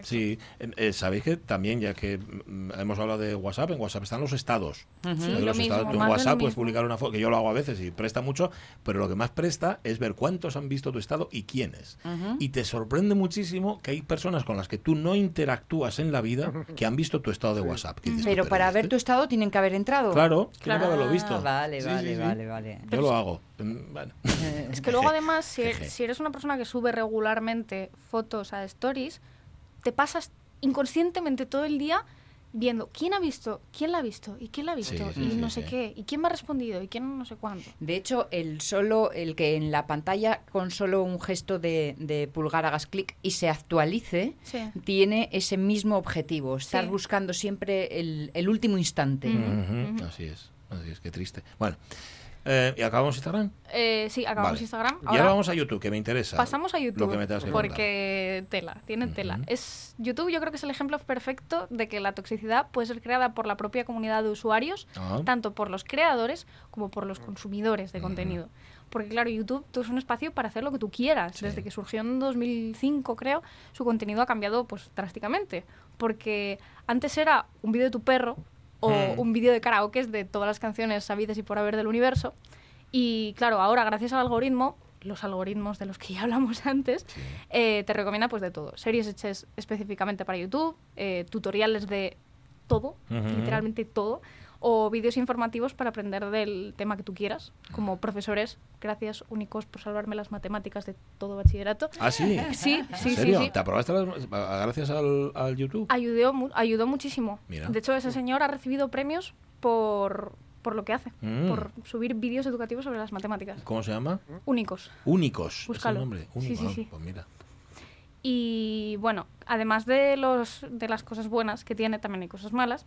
S1: Sí, Eh, eh, sabéis que también, ya que mm, hemos hablado de WhatsApp, en WhatsApp están los estados.
S5: Sí, Lo
S1: los
S5: mismo,
S1: estados- en WhatsApp puedes publicar una foto, que yo lo hago a veces y presta mucho, pero lo que más presta es ver cuántos han visto tu estado y quiénes. Y te sorprende muchísimo que hay personas con las que tú no interactúas en la vida que han visto tu estado de WhatsApp. Que dices,
S2: Pero para ver tu estado tienen que haber entrado.
S1: Claro, tiene que
S5: Claro.
S1: haberlo visto.
S2: Ah, vale,
S1: Sí,
S2: vale,
S1: sí, sí.
S2: vale, vale.
S1: Yo lo hago. Mm, Bueno.
S5: Es que luego además, si eres una persona que sube regularmente fotos a stories, te pasas inconscientemente todo el día viendo quién ha visto, quién la ha visto y quién la ha visto
S1: Sí,
S5: y
S1: sí,
S5: no
S1: sí.
S5: sé qué y quién me ha respondido y quién no sé cuánto.
S2: De hecho, el solo, el que en la pantalla con solo un gesto de, de pulgar hagas clic y se actualice,
S5: Sí.
S2: tiene ese mismo objetivo, estar
S5: Sí.
S2: buscando siempre el, el último instante.
S1: Así es, así es, qué triste. Bueno, eh, ¿y acabamos Instagram?
S5: Eh, sí, acabamos
S1: Vale.
S5: Instagram.
S1: Y ahora vamos a YouTube, que me interesa.
S5: Pasamos a YouTube
S1: Lo que me que contar.
S5: porque tela, tiene tela. Es YouTube yo creo que es el ejemplo perfecto de que la toxicidad puede ser creada por la propia comunidad de usuarios,
S1: Ah.
S5: tanto por los creadores como por los consumidores de contenido. Porque claro, YouTube es un espacio para hacer lo que tú quieras.
S1: Sí.
S5: Desde que surgió en 2005, creo, su contenido ha cambiado pues drásticamente, porque antes era un vídeo de tu perro o
S1: Mm.
S5: un vídeo de karaoke de todas las canciones sabidas y por haber del universo. Y claro, ahora gracias al algoritmo, los algoritmos de los que ya hablamos antes,
S1: Sí.
S5: eh, te recomienda pues de todo. Series hechas específicamente para YouTube, eh, tutoriales de todo, literalmente todo, o vídeos informativos para aprender del tema que tú quieras, como profesores, gracias únicos por salvarme las matemáticas de todo bachillerato.
S1: Ah, sí.
S5: Sí,
S1: ¿En
S5: sí, sí,
S1: serio?
S5: sí.
S1: ¿Te aprobaste las- gracias al, al YouTube?
S5: Ayudó, ayudó muchísimo.
S1: Mira.
S5: De hecho, ese señor ha recibido premios por, por lo que hace,
S1: Mm.
S5: por subir vídeos educativos sobre las matemáticas.
S1: ¿Cómo se llama?
S5: Únicos.
S1: Únicos. ¿Es el
S5: Búscalo.
S1: nombre?
S5: Sí,
S1: Único.
S5: sí,
S1: ah,
S5: sí.
S1: Pues mira.
S5: Y bueno, además de, los, de las cosas buenas que tiene, también hay cosas malas.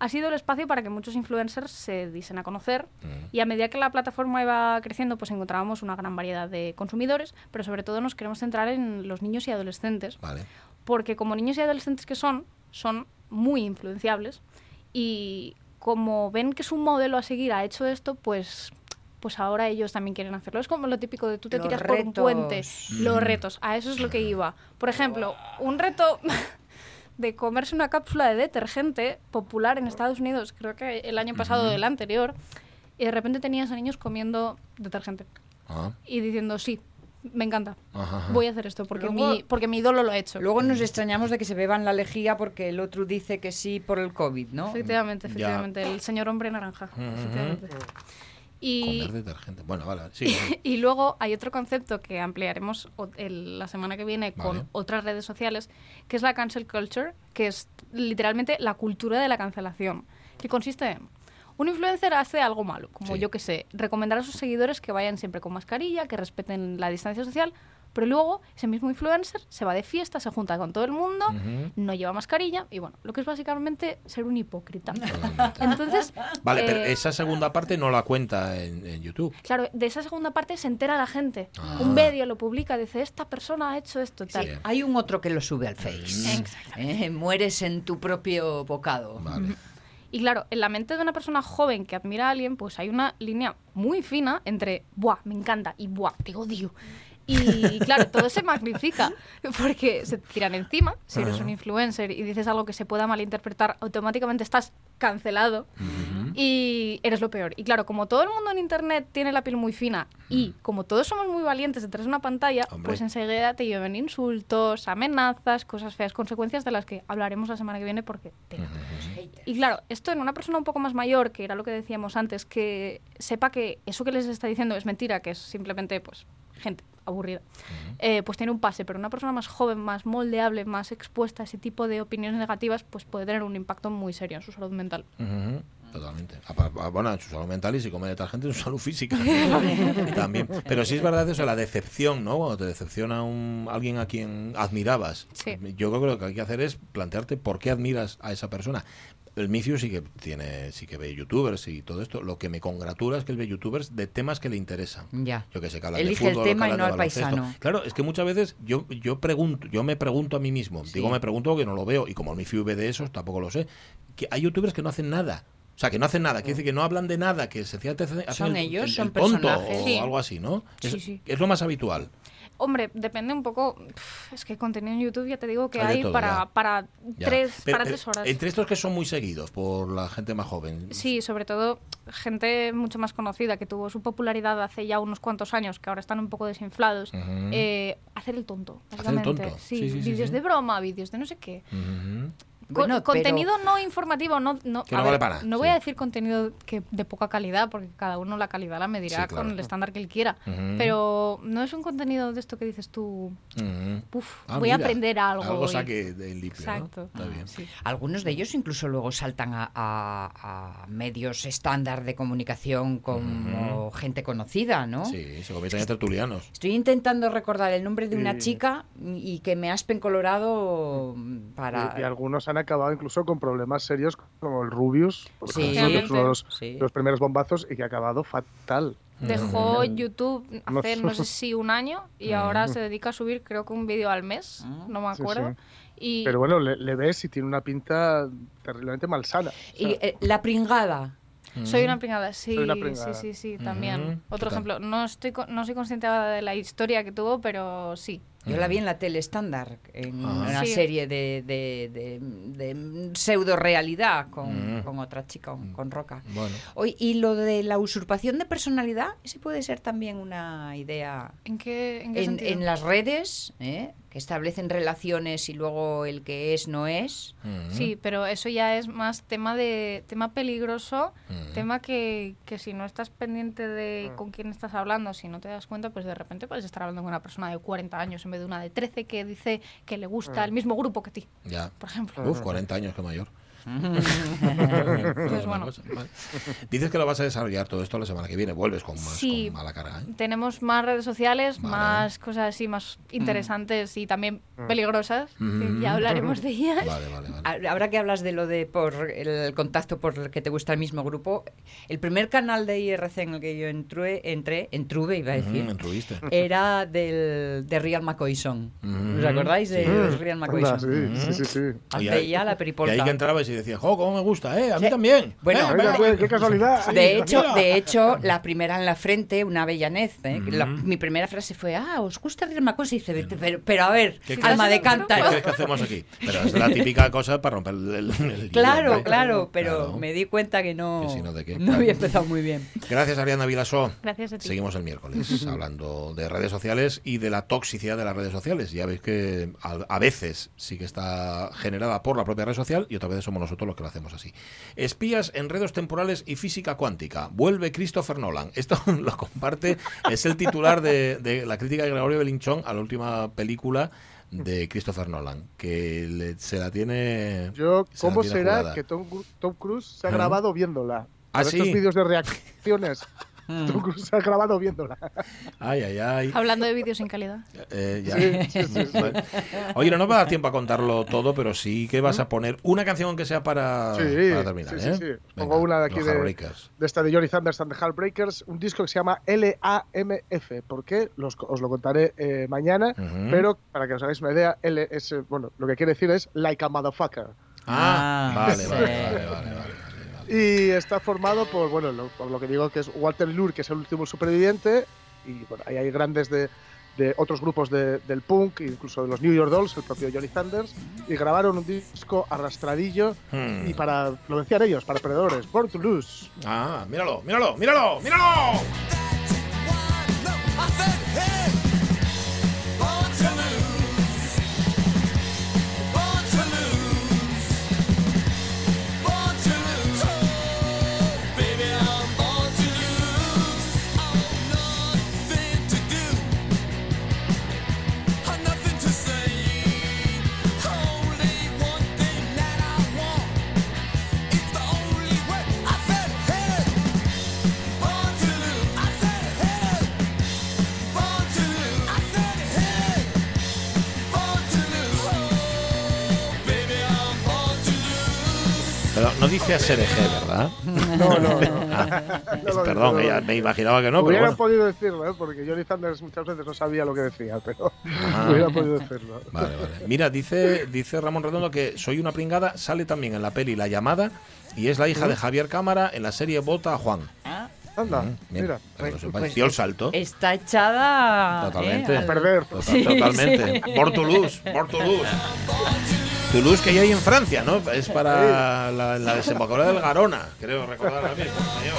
S5: Ha sido el espacio para que muchos influencers se disen a conocer
S1: Mm.
S5: y a medida que la plataforma iba creciendo, pues encontrábamos una gran variedad de consumidores, pero sobre todo nos queremos centrar en los niños y adolescentes,
S1: Vale.
S5: porque como niños y adolescentes que son, son muy influenciables y como ven que su modelo a seguir ha hecho esto, pues pues ahora ellos también quieren hacerlo. Es como lo típico de tú te
S2: Los
S5: tiras por un puente,
S2: retos.
S5: los retos, a eso es lo que iba. Por ejemplo, un reto de comerse una cápsula de detergente popular en Estados Unidos, creo que el año pasado o el anterior, y de repente tenías a niños comiendo detergente
S1: Ah,
S5: y diciendo, sí, me encanta,
S1: ajá,
S5: voy a hacer esto porque,
S2: Luego-
S5: mi, porque mi ídolo lo ha hecho.
S2: Luego nos extrañamos de que se beban la lejía porque el otro dice que sí por el COVID, ¿no?
S5: Efectivamente,
S1: Ya.
S5: efectivamente, el señor hombre naranja. Efectivamente. Y,
S1: Comer detergente. Bueno, vale. Sí, vale.
S5: y luego hay otro concepto que ampliaremos el- la semana que viene con otras redes sociales, que es la cancel culture, que es literalmente la cultura de la cancelación, que consiste en un influencer hace algo malo, como
S1: Sí.
S5: yo que sé, recomendar a sus seguidores que vayan siempre con mascarilla, que respeten la distancia social, Pero luego ese mismo influencer se va de fiesta, se junta con todo el mundo, no lleva mascarilla y bueno, lo que es básicamente ser un hipócrita.
S1: Totalmente.
S5: Entonces,
S1: Vale, pero
S5: eh,
S1: esa segunda parte no la cuenta en, en YouTube.
S5: Claro, de esa segunda parte se entera la gente.
S1: Ah.
S5: Un medio lo publica, dice, esta persona ha hecho esto, tal.
S1: Sí.
S2: Hay un otro que lo sube al Face.
S5: Exactamente.
S2: Eh, mueres en tu propio bocado.
S1: Vale.
S5: Y claro, en la mente de una persona joven que admira a alguien, pues hay una línea muy fina entre, ¡buah, me encanta! y ¡buah, te odio! Y claro, todo se magnifica porque se tiran encima. Si eres un influencer y dices algo que se pueda malinterpretar, automáticamente estás cancelado y eres lo peor. Y claro, como todo el mundo en internet tiene la piel muy fina y como todos somos muy valientes detrás de una pantalla,
S1: Hombre.
S5: pues enseguida te llevan insultos, amenazas, cosas feas, consecuencias de las que hablaremos la semana que viene porque te y claro, esto en una persona un poco más mayor, que era lo que decíamos antes, que sepa que eso que les está diciendo es mentira, que es simplemente pues gente aburrida, eh, pues tiene un pase, pero una persona más joven, más moldeable, más expuesta a ese tipo de opiniones negativas, pues puede tener un impacto muy serio en su salud mental.
S1: Ujú, Totalmente. Bueno, en su salud mental y si come detergente en su salud física. También. Pero sí es verdad eso, la decepción, ¿no? Cuando te decepciona un, alguien a quien admirabas.
S5: Sí.
S1: Yo creo que lo que hay que hacer es plantearte por qué admiras a esa persona. El Micio sí que tiene, sí que ve youtubers y todo esto. Lo que me congratula es que él ve youtubers de temas que le interesan.
S2: Ya.
S1: Yo que sé, que hablan
S2: Elige
S1: de
S2: el
S1: fútbol,
S2: tema
S1: que
S2: y no
S1: de
S2: al paisano.
S1: Claro, es que muchas veces yo, yo pregunto, yo me pregunto a mí mismo, digo me pregunto que no lo veo, y como el Mifiu ve de esos, tampoco lo sé, que hay youtubers que no hacen nada. O sea, que no hacen nada, quiere decir que no hablan de nada, que sencillamente hacen
S2: Son
S1: el-
S2: ellos,
S1: el-
S2: son
S1: tonto
S2: personajes.
S1: o
S5: Sí.
S1: algo así, ¿no? Es,
S5: Sí, sí.
S1: es lo más habitual.
S5: Hombre, depende un poco, pf, es que contenido en YouTube ya te digo que
S1: Hay de
S5: hay
S1: todo,
S5: para,
S1: ya.
S5: para,
S1: Ya.
S5: tres,
S1: Pero,
S5: para
S1: eh,
S5: tres horas.
S1: Entre estos que son muy seguidos por la gente más joven.
S5: Sí, sobre todo gente mucho más conocida que tuvo su popularidad hace ya unos cuantos años, que ahora están un poco desinflados.
S1: Ujú.
S5: eh, hacer el tonto,
S1: Hacer el
S5: básicamente.
S1: tonto.
S5: Sí,
S1: Sí, sí, sí,
S5: vídeos
S1: sí.
S5: de broma, vídeos de no sé qué.
S1: Ujú.
S5: Co-
S2: Bueno, pero-
S5: contenido no informativo, no, no,
S1: Que no vale para nada,
S5: no voy a decir contenido que de poca calidad, porque cada uno la calidad la medirá
S1: Sí, claro.
S5: con el estándar que él quiera. Pero no es un contenido de esto que dices tú,
S1: Ah,
S5: voy a aprender algo.
S1: Algo
S5: hoy".
S1: saque del limpio, ¿no?
S5: Exacto.
S1: Está bien.
S5: Sí.
S2: Algunos de ellos incluso luego saltan a, a- a medios estándar de comunicación como gente conocida, ¿no?
S1: Sí, se convierten en tertulianos.
S2: Estoy intentando recordar el nombre de una
S3: Sí.
S2: chica y que me aspen colorado para...
S3: Y, y algunos han acabado incluso con problemas serios como el Rubius,
S2: Sí.
S3: ejemplo, que es uno de los,
S2: Sí.
S3: los primeros bombazos y que ha acabado fatal.
S5: Dejó YouTube
S3: No
S5: hace no sé si un año y ahora se dedica a subir creo que un vídeo al mes,
S2: Ah.
S5: no me acuerdo.
S3: sí.
S5: Y
S3: Pero bueno, le, le ves y tiene una pinta terriblemente malsana. O sea,
S2: Y eh, la pringada.
S5: soy una pringada, sí,
S3: Soy una pringada.
S5: sí, sí, sí, también. Otro ejemplo, no estoy no soy consciente ahora de la historia que tuvo, pero sí.
S2: Yo la vi en la tele estándar, en
S1: Ajá.
S2: una
S5: Sí.
S2: serie de, de, de, de pseudo realidad con,
S1: Mm.
S2: con otra chica, con, con Roca.
S1: Bueno.
S2: Oye, y lo de la usurpación de personalidad, ese puede ser también una idea
S5: ¿En qué, en qué
S2: en,
S5: sentido?
S2: en las redes, ¿eh? Que establecen relaciones y luego el que es no es.
S1: Ujú.
S5: Sí, pero eso ya es más tema de tema peligroso,
S1: Ujú.
S5: tema que, que si no estás pendiente de con quién estás hablando, si no te das cuenta, pues de repente puedes estar hablando con una persona de 40 años en vez de una de 13 que dice que le gusta el mismo grupo que ti,
S1: Ya.
S5: por ejemplo.
S1: Uf, 40 años que mayor.
S5: Entonces, bueno.
S1: Dices que lo vas a desarrollar todo esto la semana que viene. Vuelves con más
S5: Sí.
S1: con mala cara. ¿eh?
S5: Tenemos más redes sociales,
S1: Vale.
S5: más cosas así, más interesantes y también peligrosas. que
S1: Mm.
S5: Ya hablaremos de ellas.
S1: Vale, vale,
S2: Ahora que hablas de lo de por el contacto por el que te gusta el mismo grupo, el primer canal de IRC en el que yo entré, entré entruve iba a decir,
S1: Ujú, entruviste.
S2: era del, de Real McCoy Song.
S1: Ujú.
S2: ¿Os acordáis de
S1: Sí.
S2: Real McCoy
S3: anda,
S2: Song?
S3: sí, sí, sí, sí.
S1: Y
S2: Hace
S1: ahí-
S2: ya la
S1: Y
S2: peripolta.
S1: ahí que entrabas y decías, ¡jo, cómo me gusta! ¡Eh, a mí
S2: Sí.
S1: también!
S2: Bueno,
S1: Eh,
S3: Mira,
S1: venga".
S3: qué, qué casualidad.
S2: De hecho,
S1: mira.
S2: de hecho, la primera en la frente, una avellanez. ¿eh? La- mi primera frase fue, ah, ¿os gusta Real McCoy? Y dice, pero, pero a ver,
S1: ¿Qué
S2: alma de
S1: ¿Qué
S2: cántaro.
S1: que hacemos aquí? Pero es la típica cosa para romper el, el- el hielo,
S2: Claro, claro, pero
S1: Claro.
S2: me di cuenta que no,
S1: Que si no, ¿de qué?
S2: no había empezado muy bien.
S1: Gracias, Ariana Vilasó.
S5: Gracias a ti.
S1: Seguimos el miércoles hablando de redes sociales y de la toxicidad de las redes sociales. Ya veis que a, a veces sí que está generada por la propia red social y otras veces somos nosotros los que lo hacemos así. Espías, enredos temporales y física cuántica. Vuelve Christopher Nolan. Esto lo comparte, es el titular de, de la crítica de Gregorio Belinchón a la última película de Christopher Nolan, que le- se la tiene...
S3: Yo,
S1: se
S3: ¿cómo
S1: tiene
S3: será
S1: jugada.
S3: que Tom, Tom Cruise se ha grabado viéndola?
S1: ¿Ah,
S3: estos vídeos de reacciones
S6: Mm.
S3: Tom Cruise se ha grabado viéndola.
S1: Ay, ay, ay.
S5: Hablando de vídeos sin calidad.
S1: Eh, ya. Bueno. Oye, no nos va a dar tiempo a contarlo todo, pero sí que vas a poner una canción que sea para,
S3: Sí,
S1: para terminar.
S3: sí, sí,
S1: ¿eh?
S3: sí.
S1: Venga,
S3: pongo una de aquí de, de esta de Johnny Thunders and the Heartbreakers, un disco que se llama L-A-M-F. ¿Por qué? Los- os lo contaré eh, mañana, pero para que os hagáis una idea, L es, eh, bueno, lo que quiere decir es like a motherfucker.
S1: Ah,
S6: Ah,
S1: vale,
S6: sí.
S1: vale, vale, vale, vale.
S3: Y está formado por, bueno, lo, por lo que digo que es Walter Lure, que es el último superviviente, y bueno, ahí hay grandes de, de otros grupos de- del punk, incluso de los New York Dolls, el propio Johnny Thunders, y grabaron un disco arrastradillo,
S1: Hmm.
S3: y para, lo decían ellos, para perdedores, Born to Lose.
S1: Ah, míralo, míralo, míralo, míralo. Dice a SRG, ¿verdad?
S3: No, no, no.
S1: Ah,
S3: No lo
S1: perdón,
S3: lo
S1: me imaginaba que no, pero
S3: Hubieran
S1: bueno.
S3: podido decirlo, ¿eh? porque Johnny Thunders muchas veces no sabía lo que decía, pero
S1: Ah.
S3: hubiera podido decirlo.
S1: Vale, vale. Mira, dice, dice Ramón Redondo que Soy una pringada sale también en la peli La llamada y es la hija de Javier Cámara en la serie Vota a Juan.
S6: Ah,
S3: Anda,
S1: Mm,
S3: mira.
S1: sepáis.
S6: Pues
S1: Dio el salto.
S6: Está echada.
S1: Totalmente.
S6: ¿eh?
S3: A perder.
S1: Total-
S6: Sí,
S1: totalmente.
S6: sí.
S1: Por Toulouse, por Toulouse. Toulouse que ya hay en Francia, ¿no? Es para la, la desembocadura del Garona, creo recordar ahora mismo, señor.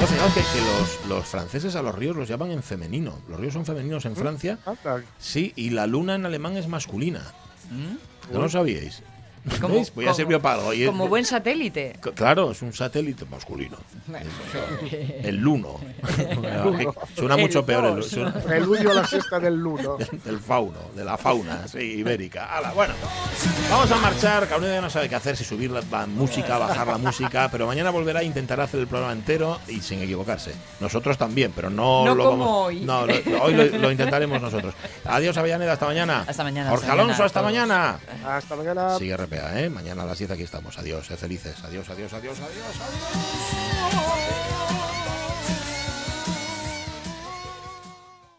S1: No, fijaos que, que los, los franceses a los ríos los llaman en femenino. Los ríos son femeninos en Francia,
S3: Anda.
S1: sí, y la luna en alemán es masculina. ¿No lo sabíais?
S6: Como-
S1: ¿Veis? Pues ya
S6: como-
S1: sirvió para algo. Y es-
S6: Como buen satélite.
S1: Claro, es un satélite masculino. El luno. Suena
S6: El
S1: mucho peor el, suena-
S3: Preludio a la siesta del luno.
S1: del fauno, de la fauna sí, ibérica. Hala, bueno, vamos a marchar. Cada uno ya no sabe qué hacer, si subir la, la música, bajar la música, pero mañana volverá a intentar hacer el programa entero y sin equivocarse. Nosotros también, pero no,
S6: No
S1: lo
S6: como
S1: vamos.
S6: hoy.
S1: No, lo- hoy lo, lo intentaremos nosotros. Adiós, Avellaneda, hasta mañana.
S6: Hasta mañana,
S1: Jorge Alonso, hasta
S6: todos.
S1: mañana.
S3: Hasta mañana.
S1: Sigue RPA, ¿eh? Mañana a las 10 aquí estamos. Adiós, sed felices. Adiós, adiós, adiós, adiós, adiós.